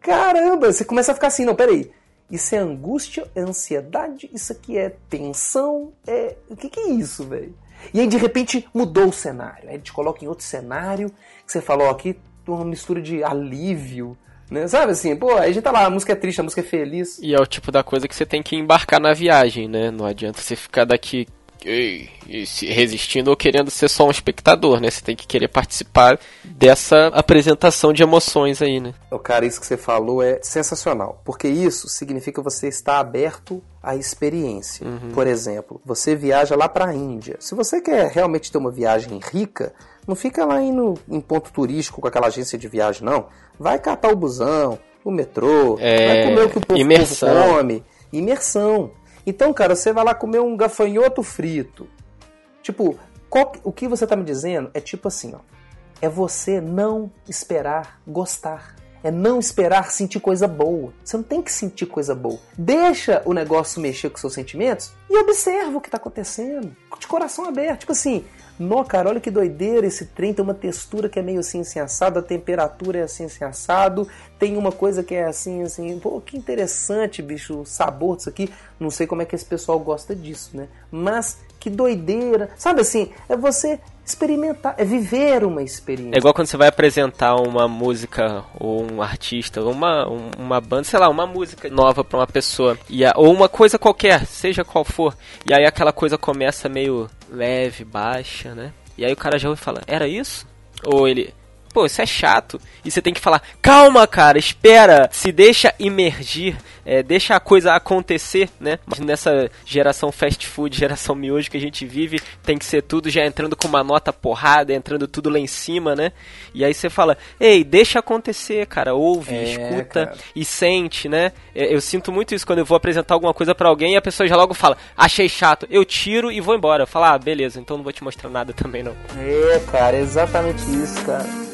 Caramba, você começa a ficar assim, não, peraí. Isso é angústia, é ansiedade, isso aqui é tensão, é... O que que é isso, velho? E aí, de repente, mudou o cenário. Aí ele te coloca em outro cenário, que você falou, aqui uma mistura de alívio, Né? Sabe assim, pô, aí a gente tá lá, a música é triste, a música é feliz. E é o tipo da coisa que você tem que embarcar na viagem, né? Não adianta você ficar daqui resistindo ou querendo ser só um espectador, né? Você tem que querer participar dessa apresentação de emoções aí, né? O cara, isso que você falou é sensacional, porque isso significa você estar aberto à experiência. Uhum. Por exemplo, você viaja lá para a Índia. Se você quer realmente ter uma viagem rica, não fica lá indo em ponto turístico com aquela agência de viagem, não. Vai catar o busão, o metrô, é... vai comer o que o povo, imersão. povo come. Imersão. Então, cara, você vai lá comer um gafanhoto frito. Tipo, qual, o que você tá me dizendo é tipo assim, ó. É você não esperar gostar. É não esperar sentir coisa boa. Você não tem que sentir coisa boa. Deixa o negócio mexer com seus sentimentos e observa o que está acontecendo. De coração aberto. Tipo assim, nó, cara, olha que doideira esse trem. Tem uma textura que é meio assim, assim assado, a temperatura é assim, assim assado. Tem uma coisa que é assim, assim. Pô, que interessante, bicho, o sabor disso aqui. Não sei como é que esse pessoal gosta disso, né? Mas que doideira. Sabe assim, é você experimentar, é viver uma experiência. É igual quando você vai apresentar uma música ou um artista, ou uma, uma banda, sei lá, uma música nova para uma pessoa, e a, ou uma coisa qualquer, seja qual for, e aí aquela coisa começa meio leve, baixa, né? E aí o cara já ouve e fala, era isso? Ou ele, Pô, isso é chato. E você tem que falar, calma, cara, espera, se deixa imergir, é, deixa a coisa acontecer, né? Mas nessa geração fast food, geração miojo que a gente vive, tem que ser tudo já entrando com uma nota porrada, entrando tudo lá em cima, né? E aí você fala, ei, deixa acontecer, cara, ouve, é, escuta cara. e sente, né? É, eu sinto muito isso quando eu vou apresentar alguma coisa para alguém e a pessoa já logo fala, achei chato, eu tiro e vou embora. Falar, ah, beleza, então não vou te mostrar nada também não. É, cara, é exatamente isso, cara.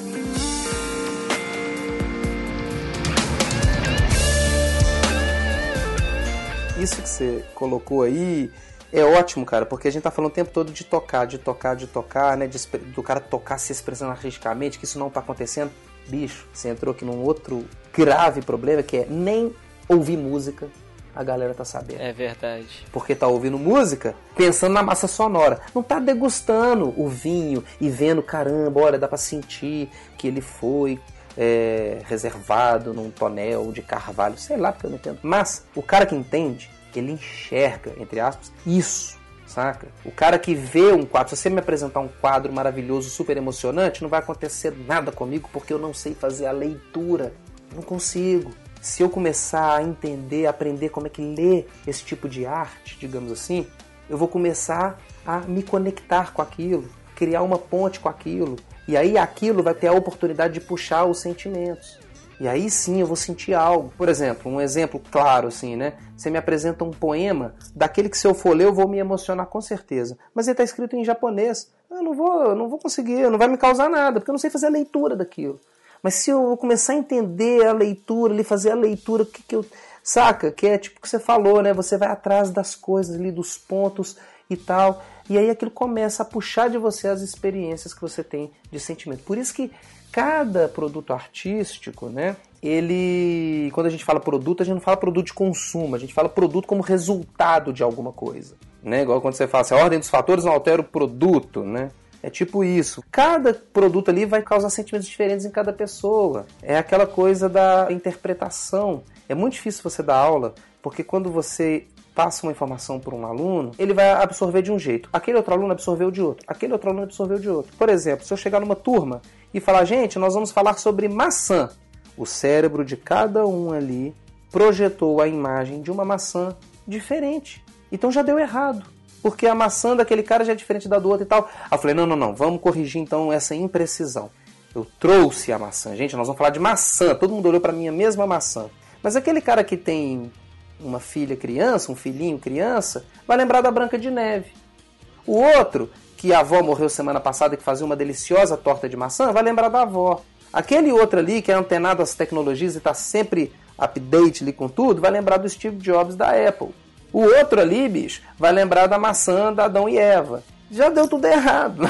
Isso que você colocou aí é ótimo, cara, porque a gente tá falando o tempo todo de tocar, de tocar, de tocar, né? De, do cara tocar se expressando artisticamente, que isso não tá acontecendo. Bicho, você entrou aqui num outro grave problema que é nem ouvir música a galera tá sabendo. É verdade. Porque tá ouvindo música pensando na massa sonora. Não tá degustando o vinho e vendo, caramba, olha, dá pra sentir que ele foi é, reservado num tonel de carvalho, sei lá, porque eu não entendo. Mas o cara que entende, ele enxerga, entre aspas, isso. Saca? O cara que vê um quadro, se você me apresentar um quadro maravilhoso, super emocionante, não vai acontecer nada comigo porque eu não sei fazer a leitura. Não consigo. Se eu começar a entender, aprender como é que lê esse tipo de arte, digamos assim, eu vou começar a me conectar com aquilo, criar uma ponte com aquilo, e aí aquilo vai ter a oportunidade de puxar os sentimentos. E aí sim eu vou sentir algo. Por exemplo, um exemplo claro assim, né? Você me apresenta um poema, daquele que se eu for ler eu vou me emocionar com certeza. Mas ele está escrito em japonês. Eu não vou, não vou conseguir, não vai me causar nada, porque eu não sei fazer a leitura daquilo. Mas se eu começar a entender a leitura, ali fazer a leitura, o que, que eu saca? Que é tipo o que você falou, né? Você vai atrás das coisas ali, dos pontos e tal. E aí aquilo começa a puxar de você as experiências que você tem de sentimento. Por isso que cada produto artístico, né? Ele, quando a gente fala produto, a gente não fala produto de consumo, a gente fala produto como resultado de alguma coisa, né? Igual quando você fala assim, a ordem dos fatores não altera o produto, né? É tipo isso. Cada produto ali vai causar sentimentos diferentes em cada pessoa. É aquela coisa da interpretação. É muito difícil você dar aula, porque quando você passa uma informação para um aluno, ele vai absorver de um jeito. Aquele outro aluno absorveu de outro. Aquele outro aluno absorveu de outro. Por exemplo, se eu chegar numa turma e falar, gente, nós vamos falar sobre maçã. O cérebro de cada um ali projetou a imagem de uma maçã diferente. Então já deu errado. Porque a maçã daquele cara já é diferente da do outro e tal. Aí eu falei, não, não, não, vamos corrigir então essa imprecisão. Eu trouxe a maçã. Gente, nós vamos falar de maçã. Todo mundo olhou para mim a mesma maçã. Mas aquele cara que tem uma filha criança, um filhinho criança, vai lembrar da Branca de Neve. O outro, que a avó morreu semana passada e que fazia uma deliciosa torta de maçã, vai lembrar da avó. Aquele outro ali, que é antenado às tecnologias e está sempre update ali com tudo, vai lembrar do Steve Jobs da Apple. O outro ali, bicho, vai lembrar da maçã da Adão e Eva. Já deu tudo errado.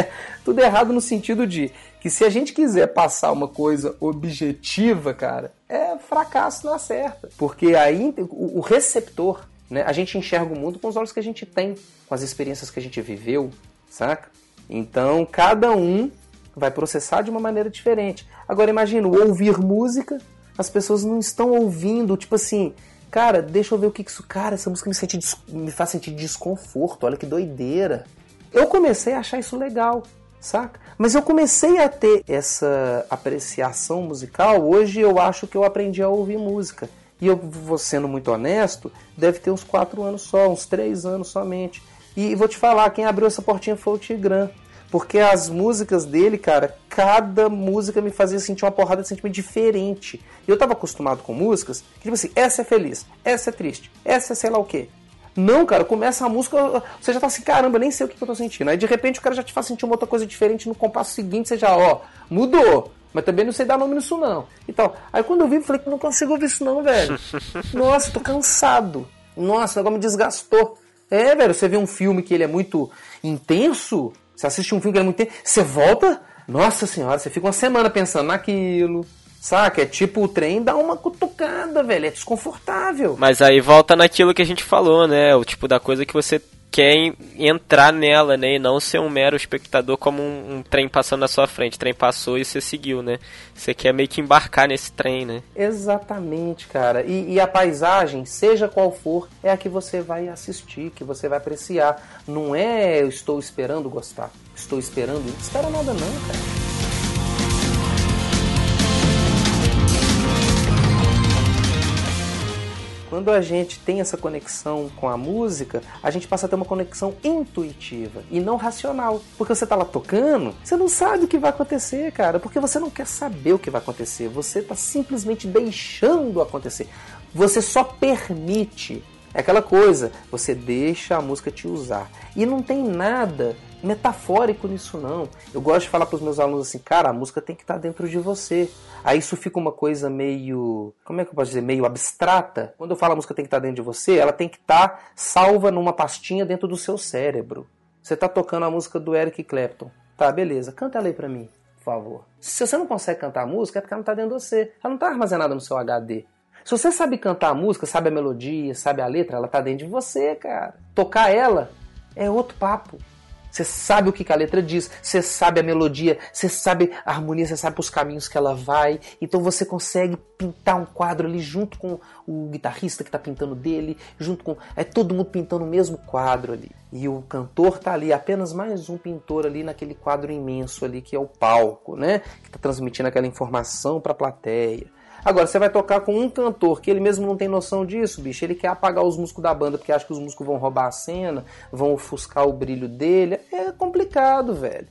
tudo errado no sentido de que se a gente quiser passar uma coisa objetiva, cara, é fracasso na certa. Porque aí o receptor, né, a gente enxerga o mundo com os olhos que a gente tem, com as experiências que a gente viveu, saca? Então cada um vai processar de uma maneira diferente. Agora imagina ouvir música as pessoas não estão ouvindo, tipo assim, cara, deixa eu ver o que isso, cara, essa música me, sente, me faz sentir desconforto, olha que doideira. Eu comecei a achar isso legal, saca? Mas eu comecei a ter essa apreciação musical, hoje eu acho que eu aprendi a ouvir música. E eu vou sendo muito honesto, deve ter uns 4 anos só, uns 3 anos somente. E vou te falar, quem abriu essa portinha foi o Tigran. Porque as músicas dele, cara, cada música me fazia sentir uma porrada de sentimento diferente. E eu tava acostumado com músicas que, tipo assim, essa é feliz, essa é triste, essa é sei lá o quê. Não, cara, começa a música, você já tá assim, caramba, nem sei o que eu tô sentindo. Aí de repente o cara já te faz sentir uma outra coisa diferente no compasso seguinte, você já, ó, mudou. Mas também não sei dar nome nisso não. Então, aí quando eu vi, eu falei que não consigo ouvir isso não, velho. Nossa, tô cansado. Nossa, o negócio me desgastou. É, velho, você vê um filme que ele é muito intenso, você assiste um filme que é muito intenso, você volta, nossa senhora, você fica uma semana pensando naquilo. Saca? É tipo o trem dá uma cutucada, velho. É desconfortável. Mas aí volta naquilo que a gente falou, né? O tipo da coisa que você quer entrar nela, né? E não ser um mero espectador como um, um, trem passando na sua frente. O trem passou e você seguiu, né? Você quer meio que embarcar nesse trem, né? Exatamente, cara. E, e, a paisagem, seja qual for, é a que você vai assistir, que você vai apreciar. Não é eu estou esperando gostar. Estou esperando. Não espera nada não, cara. Quando a gente tem essa conexão com a música, a gente passa a ter uma conexão intuitiva e não racional. Porque você tá lá tocando, você não sabe o que vai acontecer, cara, porque você não quer saber o que vai acontecer, você tá simplesmente deixando acontecer. Você só permite. É aquela coisa, você deixa a música te usar. E não tem nada metafórico nisso não. Eu gosto de falar para os meus alunos assim, cara, a música tem que estar tá dentro de você. Aí isso fica uma coisa meio, como é que eu posso dizer, meio abstrata. Quando eu falo a música tem que estar tá dentro de você, ela tem que estar tá salva numa pastinha dentro do seu cérebro. Você está tocando a música do Eric Clapton. Tá, beleza. Canta ela aí para mim, por favor. Se você não consegue cantar a música, é porque ela não está dentro de você. Ela não está armazenada no seu HD. Se você sabe cantar a música, sabe a melodia, sabe a letra, ela está dentro de você, cara. Tocar ela é outro papo. Você sabe o que, a letra diz, você sabe a melodia, você sabe a harmonia, você sabe os caminhos que ela vai. Então você consegue pintar um quadro ali junto com o guitarrista que está pintando dele, junto com. É todo mundo pintando o mesmo quadro ali. E o cantor tá ali, apenas mais um pintor ali naquele quadro imenso ali que é o palco, né? Que está transmitindo aquela informação para a plateia. Agora, você vai tocar com um cantor que ele mesmo não tem noção disso, bicho. Ele quer apagar os músicos da banda porque acha que os músicos vão roubar a cena, vão ofuscar o brilho dele. É complicado, velho.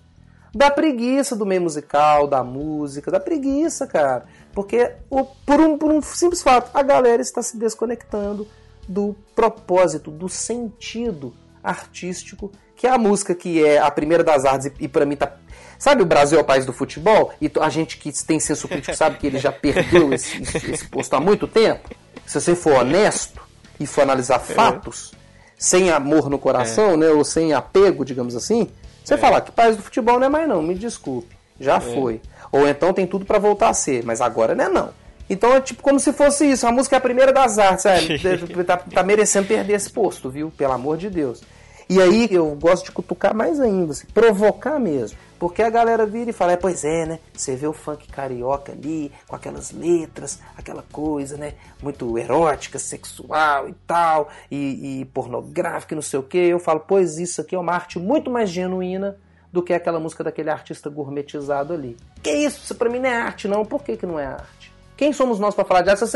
Dá preguiça do meio musical, da música, dá preguiça, cara. Porque o, por, um, por um simples fato, a galera está se desconectando do propósito, do sentido artístico, que é a música que é a primeira das artes e, e para mim tá Sabe o Brasil é o país do futebol? E a gente que tem senso crítico sabe que ele já perdeu esse, esse posto há muito tempo? Se você for honesto e for analisar é. fatos, sem amor no coração, é. né, ou sem apego, digamos assim, você é. falar que país do futebol não é mais não, me desculpe, já é. foi. Ou então tem tudo para voltar a ser, mas agora não é não. Então é tipo como se fosse isso, a música é a primeira das artes, é, tá, tá merecendo perder esse posto, viu? Pelo amor de Deus. E aí eu gosto de cutucar mais ainda, assim, provocar mesmo. Porque a galera vira e fala, é, pois é, né? Você vê o funk carioca ali, com aquelas letras, aquela coisa, né? Muito erótica, sexual e tal, e, e pornográfica e não sei o que. Eu falo, pois isso aqui é uma arte muito mais genuína do que aquela música daquele artista gourmetizado ali. Que isso? Isso pra mim não é arte, não. Por que, que não é arte? Quem somos nós para falar de arte? A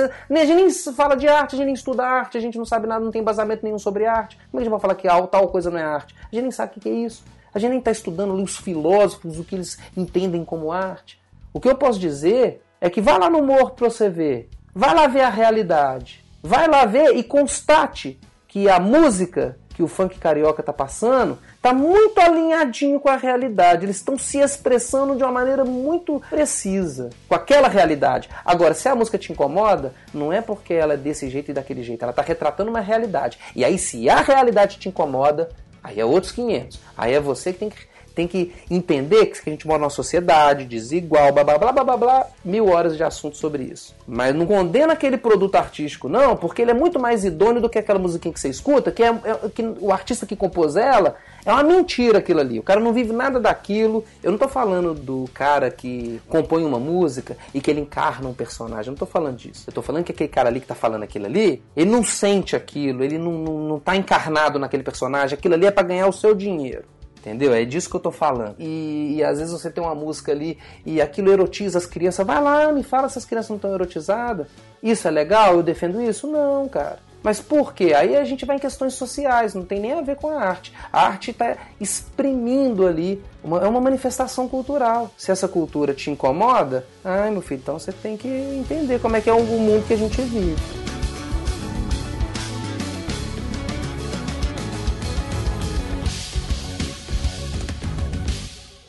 gente nem fala de arte, a gente nem estuda arte, a gente não sabe nada, não tem embasamento nenhum sobre arte. Como é que a gente vai falar que tal coisa não é arte? A gente nem sabe o que é isso. A gente nem está estudando os filósofos, o que eles entendem como arte. O que eu posso dizer é que vá lá no morro para você ver. Vai lá ver a realidade. Vai lá ver e constate que a música que o funk carioca está passando está muito alinhadinho com a realidade. Eles estão se expressando de uma maneira muito precisa com aquela realidade. Agora, se a música te incomoda, não é porque ela é desse jeito e daquele jeito. Ela está retratando uma realidade. E aí, se a realidade te incomoda, Aí é outros 500. Aí é você que tem que tem que entender que a gente mora numa sociedade desigual, blá blá blá blá blá, blá mil horas de assunto sobre isso. Mas não condena aquele produto artístico, não, porque ele é muito mais idôneo do que aquela musiquinha que você escuta, que é, é que o artista que compôs ela é uma mentira aquilo ali. O cara não vive nada daquilo. Eu não tô falando do cara que compõe uma música e que ele encarna um personagem. Eu não tô falando disso. Eu tô falando que aquele cara ali que tá falando aquilo ali, ele não sente aquilo, ele não, não, não tá encarnado naquele personagem. Aquilo ali é para ganhar o seu dinheiro. Entendeu? É disso que eu tô falando. E, e, às vezes você tem uma música ali e aquilo erotiza as crianças. Vai lá, me fala se as crianças não estão erotizadas. Isso é legal? Eu defendo isso? Não, cara. Mas por quê? Aí a gente vai em questões sociais, não tem nem a ver com a arte. A arte está exprimindo ali, uma, é uma manifestação cultural. Se essa cultura te incomoda, ai meu filho, então você tem que entender como é que é o mundo que a gente vive.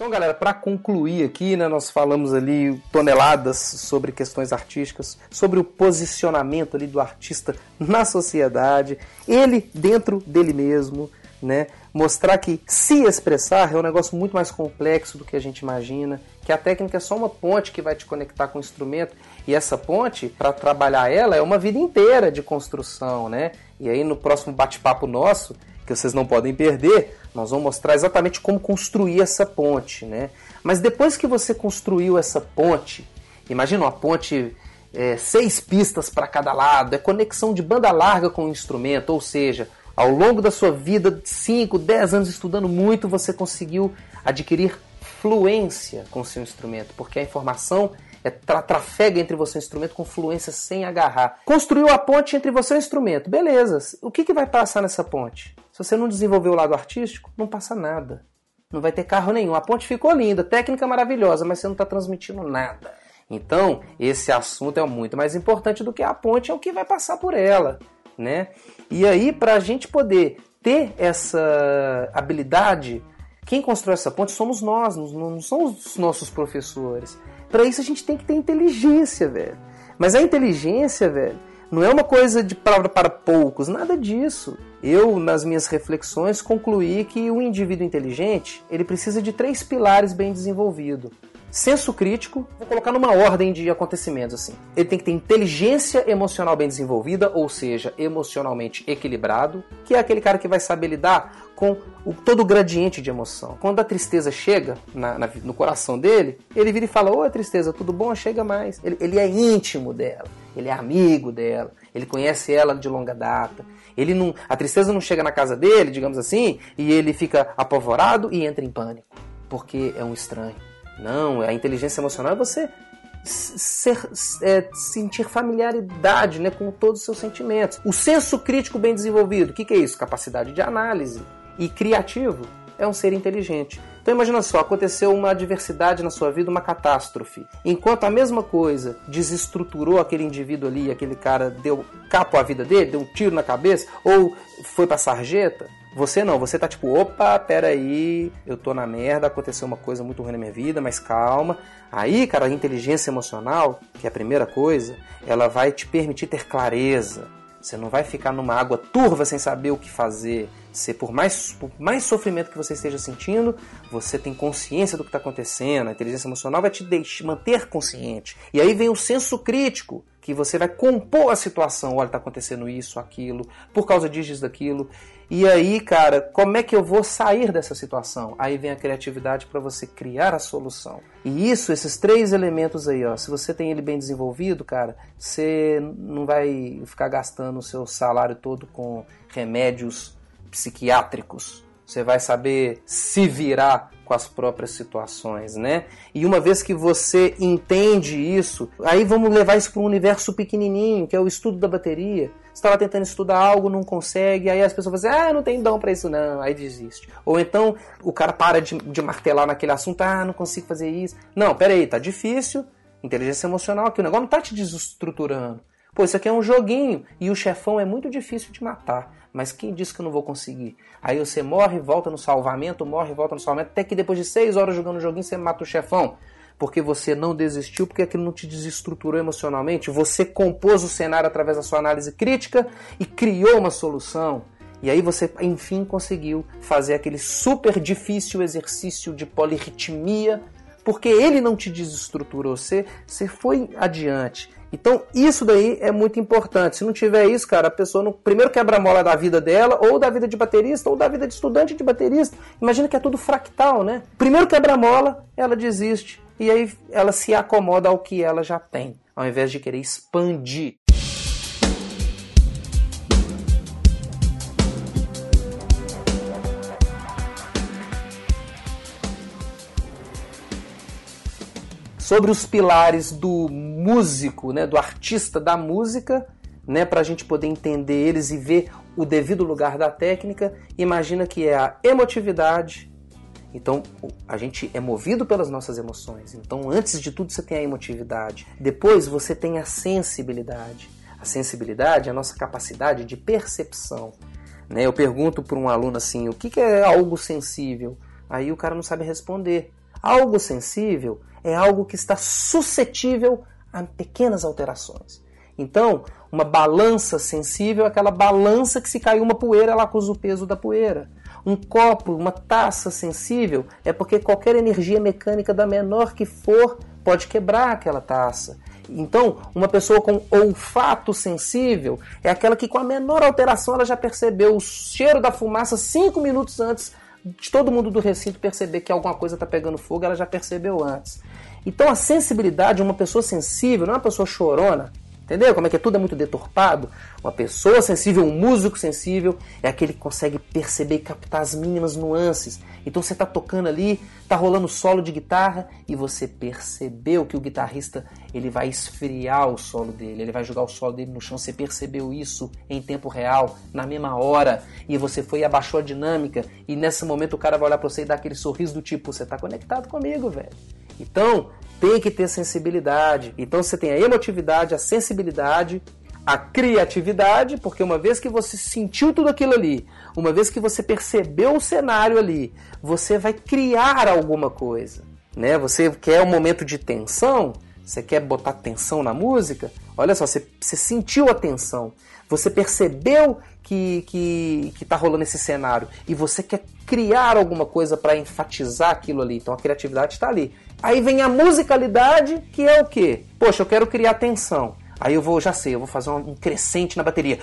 Então, galera, para concluir aqui, né, nós falamos ali toneladas sobre questões artísticas, sobre o posicionamento ali do artista na sociedade, ele dentro dele mesmo, né? Mostrar que se expressar é um negócio muito mais complexo do que a gente imagina, que a técnica é só uma ponte que vai te conectar com o instrumento e essa ponte, para trabalhar ela, é uma vida inteira de construção, né? E aí no próximo bate-papo nosso, que vocês não podem perder, nós vamos mostrar exatamente como construir essa ponte, né? Mas depois que você construiu essa ponte, imagina uma ponte é, seis pistas para cada lado, é conexão de banda larga com o instrumento, ou seja, ao longo da sua vida, 5, 10 anos estudando muito, você conseguiu adquirir fluência com seu instrumento, porque a informação é tra trafega entre você e o instrumento com fluência sem agarrar. Construiu a ponte entre você e o instrumento, beleza. O que, que vai passar nessa ponte? Se você não desenvolver o lado artístico, não passa nada. Não vai ter carro nenhum. A ponte ficou linda, técnica maravilhosa, mas você não está transmitindo nada. Então, esse assunto é muito mais importante do que a ponte, é o que vai passar por ela. Né? E aí, para a gente poder ter essa habilidade, quem constrói essa ponte somos nós, não são os nossos professores. Para isso a gente tem que ter inteligência, velho. Mas a inteligência, velho, não é uma coisa de palavra para poucos, nada disso. Eu, nas minhas reflexões, concluí que o indivíduo inteligente ele precisa de três pilares bem desenvolvidos. Senso crítico, vou colocar numa ordem de acontecimentos assim. Ele tem que ter inteligência emocional bem desenvolvida, ou seja, emocionalmente equilibrado, que é aquele cara que vai saber lidar com o, todo o gradiente de emoção. Quando a tristeza chega na, na, no coração dele, ele vira e fala: Oi, tristeza, tudo bom? Chega mais. Ele, ele é íntimo dela, ele é amigo dela, ele conhece ela de longa data. Ele não, a tristeza não chega na casa dele, digamos assim, e ele fica apavorado e entra em pânico, porque é um estranho. Não, a inteligência emocional é você ser, é, sentir familiaridade né, com todos os seus sentimentos. O senso crítico bem desenvolvido, o que, que é isso? Capacidade de análise e criativo é um ser inteligente. Então imagina só, aconteceu uma adversidade na sua vida, uma catástrofe. Enquanto a mesma coisa desestruturou aquele indivíduo ali, aquele cara deu capo à vida dele, deu um tiro na cabeça, ou foi pra sarjeta, você não, você tá tipo, opa, peraí, eu tô na merda, aconteceu uma coisa muito ruim na minha vida, mas calma. Aí, cara, a inteligência emocional, que é a primeira coisa, ela vai te permitir ter clareza. Você não vai ficar numa água turva sem saber o que fazer. Você, por mais, por mais sofrimento que você esteja sentindo, você tem consciência do que está acontecendo. A inteligência emocional vai te deixar, manter consciente. E aí vem o senso crítico, que você vai compor a situação. Olha, está acontecendo isso, aquilo, por causa disso, daquilo. E aí, cara, como é que eu vou sair dessa situação? Aí vem a criatividade para você criar a solução. E isso, esses três elementos aí, ó, se você tem ele bem desenvolvido, cara, você não vai ficar gastando o seu salário todo com remédios psiquiátricos. Você vai saber se virar com as próprias situações, né? E uma vez que você entende isso, aí vamos levar isso para um universo pequenininho, que é o estudo da bateria estava tentando estudar algo, não consegue, aí as pessoas falam assim, ah, não tem dom para isso não, aí desiste. Ou então o cara para de, de martelar naquele assunto, ah, não consigo fazer isso. Não, peraí, tá difícil, inteligência emocional aqui, o negócio não tá te desestruturando. Pô, isso aqui é um joguinho e o chefão é muito difícil de matar. Mas quem disse que eu não vou conseguir? Aí você morre, volta no salvamento, morre, volta no salvamento, até que depois de seis horas jogando o joguinho você mata o chefão porque você não desistiu, porque aquilo não te desestruturou emocionalmente. Você compôs o cenário através da sua análise crítica e criou uma solução. E aí você, enfim, conseguiu fazer aquele super difícil exercício de polirritmia, porque ele não te desestruturou, você, você foi adiante. Então, isso daí é muito importante. Se não tiver isso, cara, a pessoa não, primeiro quebra a mola da vida dela, ou da vida de baterista, ou da vida de estudante de baterista. Imagina que é tudo fractal, né? Primeiro quebra a mola, ela desiste. E aí ela se acomoda ao que ela já tem, ao invés de querer expandir. sobre os pilares do músico, né, do artista da música, né, para a gente poder entender eles e ver o devido lugar da técnica. Imagina que é a emotividade. Então, a gente é movido pelas nossas emoções. Então, antes de tudo, você tem a emotividade. Depois, você tem a sensibilidade. A sensibilidade é a nossa capacidade de percepção. Né? Eu pergunto para um aluno assim: o que é algo sensível? Aí o cara não sabe responder. Algo sensível é algo que está suscetível a pequenas alterações. Então, uma balança sensível é aquela balança que se caiu uma poeira, ela acusa o peso da poeira. Um copo, uma taça sensível é porque qualquer energia mecânica da menor que for pode quebrar aquela taça. Então, uma pessoa com olfato sensível é aquela que com a menor alteração ela já percebeu o cheiro da fumaça cinco minutos antes de todo mundo do recinto perceber que alguma coisa está pegando fogo, ela já percebeu antes. Então a sensibilidade, uma pessoa sensível, não é uma pessoa chorona, entendeu? Como é que é, tudo é muito deturpado? Uma pessoa sensível, um músico sensível, é aquele que consegue perceber e captar as mínimas nuances. Então você está tocando ali, está rolando solo de guitarra e você percebeu que o guitarrista ele vai esfriar o solo dele, ele vai jogar o solo dele no chão. Você percebeu isso em tempo real, na mesma hora, e você foi e abaixou a dinâmica. E nesse momento o cara vai olhar para você e dar aquele sorriso do tipo: você está conectado comigo, velho. Então tem que ter sensibilidade. Então você tem a emotividade, a sensibilidade a criatividade, porque uma vez que você sentiu tudo aquilo ali, uma vez que você percebeu o cenário ali, você vai criar alguma coisa, né? Você quer um momento de tensão, você quer botar tensão na música, olha só, você, você sentiu a tensão, você percebeu que, que, que tá rolando esse cenário e você quer criar alguma coisa para enfatizar aquilo ali, então a criatividade está ali. Aí vem a musicalidade, que é o quê? Poxa, eu quero criar tensão. Aí eu vou, já sei, eu vou fazer um crescente na bateria.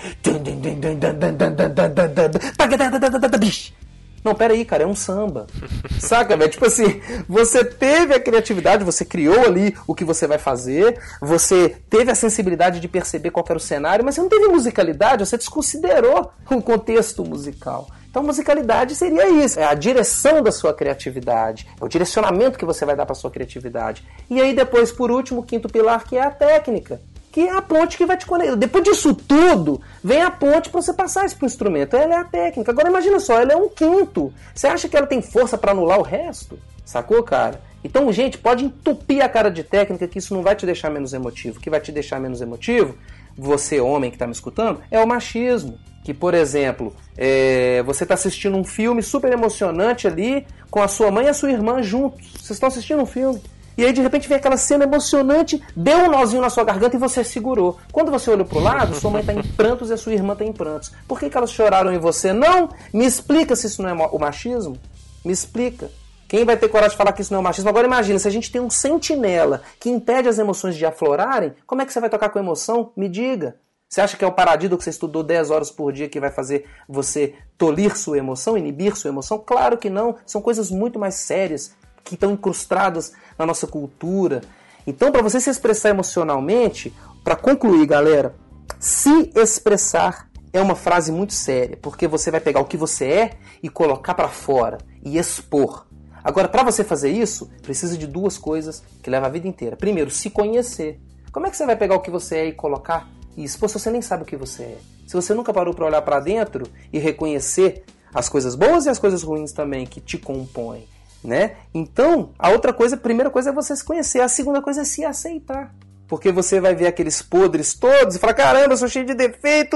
Não, pera aí, cara, é um samba. Saca, velho? Tipo assim, você teve a criatividade, você criou ali o que você vai fazer, você teve a sensibilidade de perceber qual era o cenário, mas você não teve musicalidade, você desconsiderou o contexto musical. Então, musicalidade seria isso, é a direção da sua criatividade, é o direcionamento que você vai dar para sua criatividade. E aí depois, por último, o quinto pilar, que é a técnica que é a ponte que vai te conectar. Depois disso tudo, vem a ponte para você passar isso pro instrumento. Ela é a técnica. Agora imagina só, ela é um quinto. Você acha que ela tem força para anular o resto? Sacou, cara? Então, gente, pode entupir a cara de técnica que isso não vai te deixar menos emotivo. O que vai te deixar menos emotivo, você homem que está me escutando, é o machismo. Que, por exemplo, é, você está assistindo um filme super emocionante ali com a sua mãe e a sua irmã juntos. Vocês estão assistindo um filme. E aí de repente vem aquela cena emocionante, deu um nozinho na sua garganta e você segurou. Quando você olhou pro lado, sua mãe está em prantos e a sua irmã está em prantos. Por que, que elas choraram em você? Não! Me explica se isso não é o machismo. Me explica. Quem vai ter coragem de falar que isso não é machismo? Agora imagina, se a gente tem um sentinela que impede as emoções de aflorarem, como é que você vai tocar com emoção? Me diga. Você acha que é o paradido que você estudou 10 horas por dia que vai fazer você tolir sua emoção, inibir sua emoção? Claro que não. São coisas muito mais sérias que estão incrustadas na nossa cultura. Então, para você se expressar emocionalmente, para concluir, galera, se expressar é uma frase muito séria, porque você vai pegar o que você é e colocar para fora e expor. Agora, para você fazer isso, precisa de duas coisas que levam a vida inteira. Primeiro, se conhecer. Como é que você vai pegar o que você é e colocar e expor se você nem sabe o que você é? Se você nunca parou para olhar para dentro e reconhecer as coisas boas e as coisas ruins também que te compõem né? Então, a outra coisa, a primeira coisa é você se conhecer, a segunda coisa é se aceitar. Porque você vai ver aqueles podres todos e fala: caramba, eu sou cheio de defeito.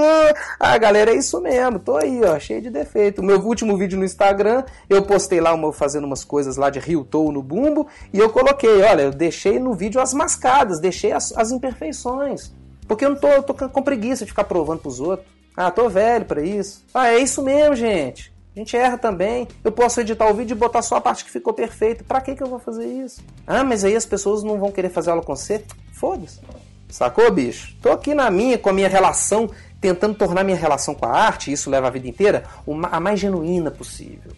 Ah, galera, é isso mesmo, tô aí, ó, cheio de defeito. O meu último vídeo no Instagram, eu postei lá uma, fazendo umas coisas lá de Rio Tou no bumbo e eu coloquei: olha, eu deixei no vídeo as mascadas, deixei as, as imperfeições. Porque eu não tô, eu tô com preguiça de ficar provando pros outros. Ah, tô velho para isso. Ah, é isso mesmo, gente. A gente erra também. Eu posso editar o vídeo e botar só a parte que ficou perfeita. Pra que, que eu vou fazer isso? Ah, mas aí as pessoas não vão querer fazer aula com você? Foda-se. Sacou, bicho? Tô aqui na minha, com a minha relação, tentando tornar minha relação com a arte, isso leva a vida inteira, a mais genuína possível.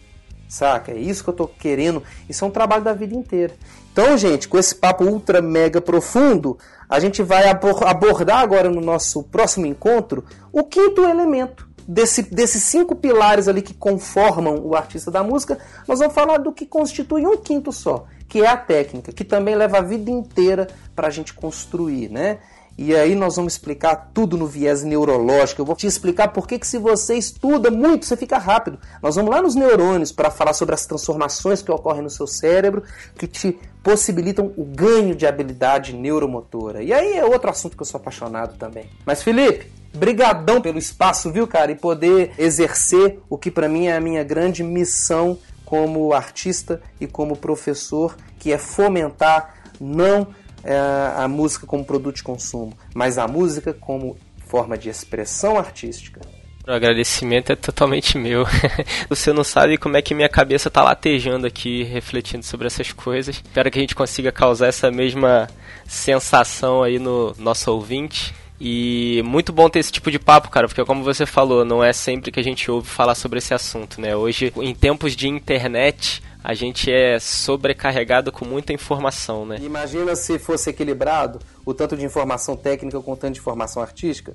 Saca? É isso que eu tô querendo. Isso é um trabalho da vida inteira. Então, gente, com esse papo ultra mega profundo, a gente vai abordar agora no nosso próximo encontro o quinto elemento desse, desses cinco pilares ali que conformam o artista da música. Nós vamos falar do que constitui um quinto só, que é a técnica, que também leva a vida inteira para a gente construir, né? E aí nós vamos explicar tudo no viés neurológico. Eu vou te explicar por que, que se você estuda muito, você fica rápido. Nós vamos lá nos neurônios para falar sobre as transformações que ocorrem no seu cérebro, que te possibilitam o ganho de habilidade neuromotora. E aí é outro assunto que eu sou apaixonado também. Mas Felipe, brigadão pelo espaço, viu, cara? E poder exercer o que para mim é a minha grande missão como artista e como professor, que é fomentar não é, a música como produto de consumo, mas a música como forma de expressão artística. O agradecimento é totalmente meu. Você não sabe como é que minha cabeça está latejando aqui, refletindo sobre essas coisas. Espero que a gente consiga causar essa mesma sensação aí no nosso ouvinte. E muito bom ter esse tipo de papo, cara, porque como você falou, não é sempre que a gente ouve falar sobre esse assunto, né? Hoje, em tempos de internet, a gente é sobrecarregado com muita informação, né? Imagina se fosse equilibrado o tanto de informação técnica com o tanto de informação artística.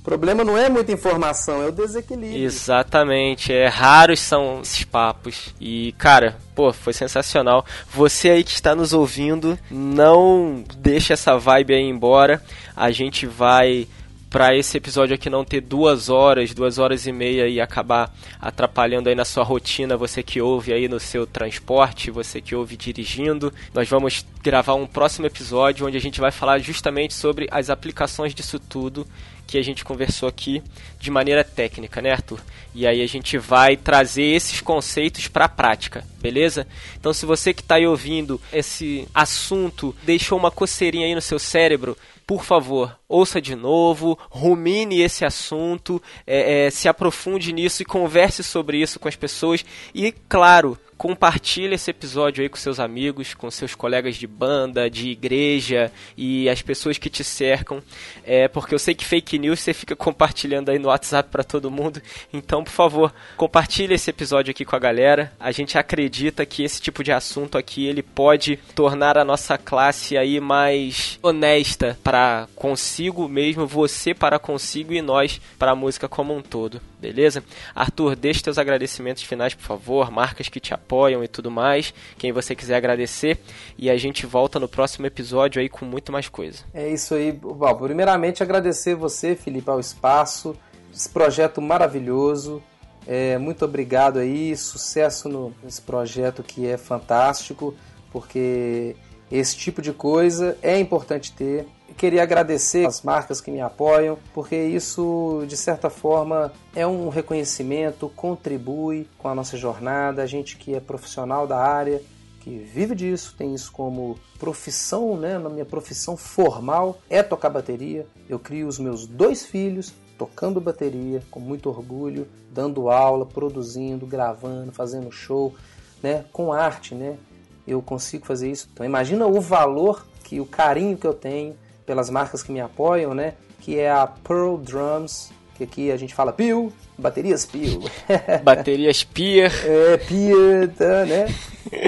O problema não é muita informação, é o desequilíbrio. Exatamente, é raros são esses papos. E, cara, pô, foi sensacional. Você aí que está nos ouvindo, não deixe essa vibe aí embora. A gente vai para esse episódio aqui não ter duas horas, duas horas e meia e acabar atrapalhando aí na sua rotina, você que ouve aí no seu transporte, você que ouve dirigindo. Nós vamos gravar um próximo episódio onde a gente vai falar justamente sobre as aplicações disso tudo que a gente conversou aqui de maneira técnica, né, Arthur? E aí a gente vai trazer esses conceitos para a prática, beleza? Então, se você que está aí ouvindo esse assunto deixou uma coceirinha aí no seu cérebro, por favor, ouça de novo, rumine esse assunto, é, é, se aprofunde nisso e converse sobre isso com as pessoas. E, claro, compartilhe esse episódio aí com seus amigos, com seus colegas de banda, de igreja e as pessoas que te cercam, é, porque eu sei que fake news você fica compartilhando aí no WhatsApp para todo mundo, então por favor compartilhe esse episódio aqui com a galera. A gente acredita que esse tipo de assunto aqui ele pode tornar a nossa classe aí mais honesta para consigo mesmo, você para consigo e nós para a música como um todo, beleza? Arthur, deixe teus agradecimentos finais, por favor, marcas que te apoiam apoiam e tudo mais, quem você quiser agradecer. E a gente volta no próximo episódio aí com muito mais coisa. É isso aí. Bom, primeiramente agradecer você, Felipe, ao espaço, esse projeto maravilhoso. É, muito obrigado aí, sucesso no, nesse projeto que é fantástico, porque esse tipo de coisa é importante ter. Queria agradecer as marcas que me apoiam, porque isso, de certa forma, é um reconhecimento, contribui com a nossa jornada. A gente que é profissional da área, que vive disso, tem isso como profissão, né? Na minha profissão formal é tocar bateria. Eu crio os meus dois filhos tocando bateria com muito orgulho, dando aula, produzindo, gravando, fazendo show, né? Com arte, né? Eu consigo fazer isso. Então imagina o valor que o carinho que eu tenho pelas marcas que me apoiam, né? Que é a Pearl Drums, que aqui a gente fala Pio, baterias Pio. baterias Pier. É, Pier, tá, né?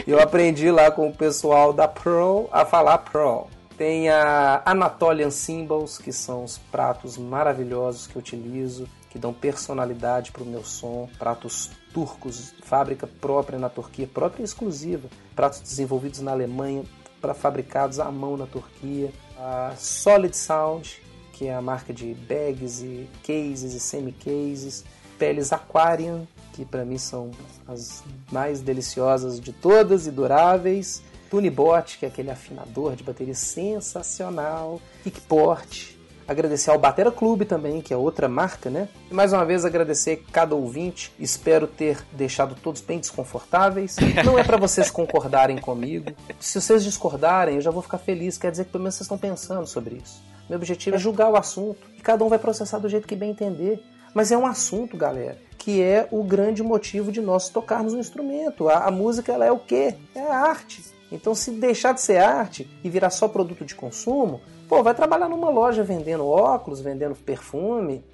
Eu aprendi lá com o pessoal da Pearl a falar Pearl. Tem a Anatolian Cymbals, que são os pratos maravilhosos que eu utilizo, que dão personalidade para o meu som. Pratos turcos, fábrica própria na Turquia, própria e exclusiva. Pratos desenvolvidos na Alemanha, para fabricados à mão na Turquia a Solid Sound, que é a marca de bags e cases e semi-cases, peles Aquarium, que para mim são as mais deliciosas de todas e duráveis, Tunibot, que é aquele afinador de bateria sensacional, Kickport, Agradecer ao Batera Clube também, que é outra marca, né? E mais uma vez agradecer cada ouvinte. Espero ter deixado todos bem desconfortáveis. Não é para vocês concordarem comigo. Se vocês discordarem, eu já vou ficar feliz. Quer dizer que pelo menos vocês estão pensando sobre isso. Meu objetivo é julgar o assunto. E cada um vai processar do jeito que bem entender. Mas é um assunto, galera, que é o grande motivo de nós tocarmos um instrumento. A, a música ela é o quê? É a arte. Então, se deixar de ser arte e virar só produto de consumo, pô, vai trabalhar numa loja vendendo óculos, vendendo perfume,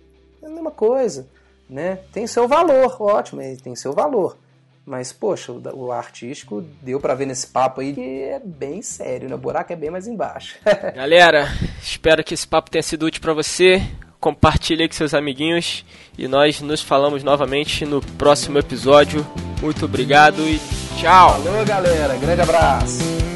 é a mesma coisa, né? Tem seu valor, ótimo, tem seu valor. Mas, poxa, o, o artístico deu para ver nesse papo aí que é bem sério, né? O buraco é bem mais embaixo. Galera, espero que esse papo tenha sido útil para você. Compartilhe aí com seus amiguinhos e nós nos falamos novamente no próximo episódio. Muito obrigado e tchau! Falou, galera. Grande abraço.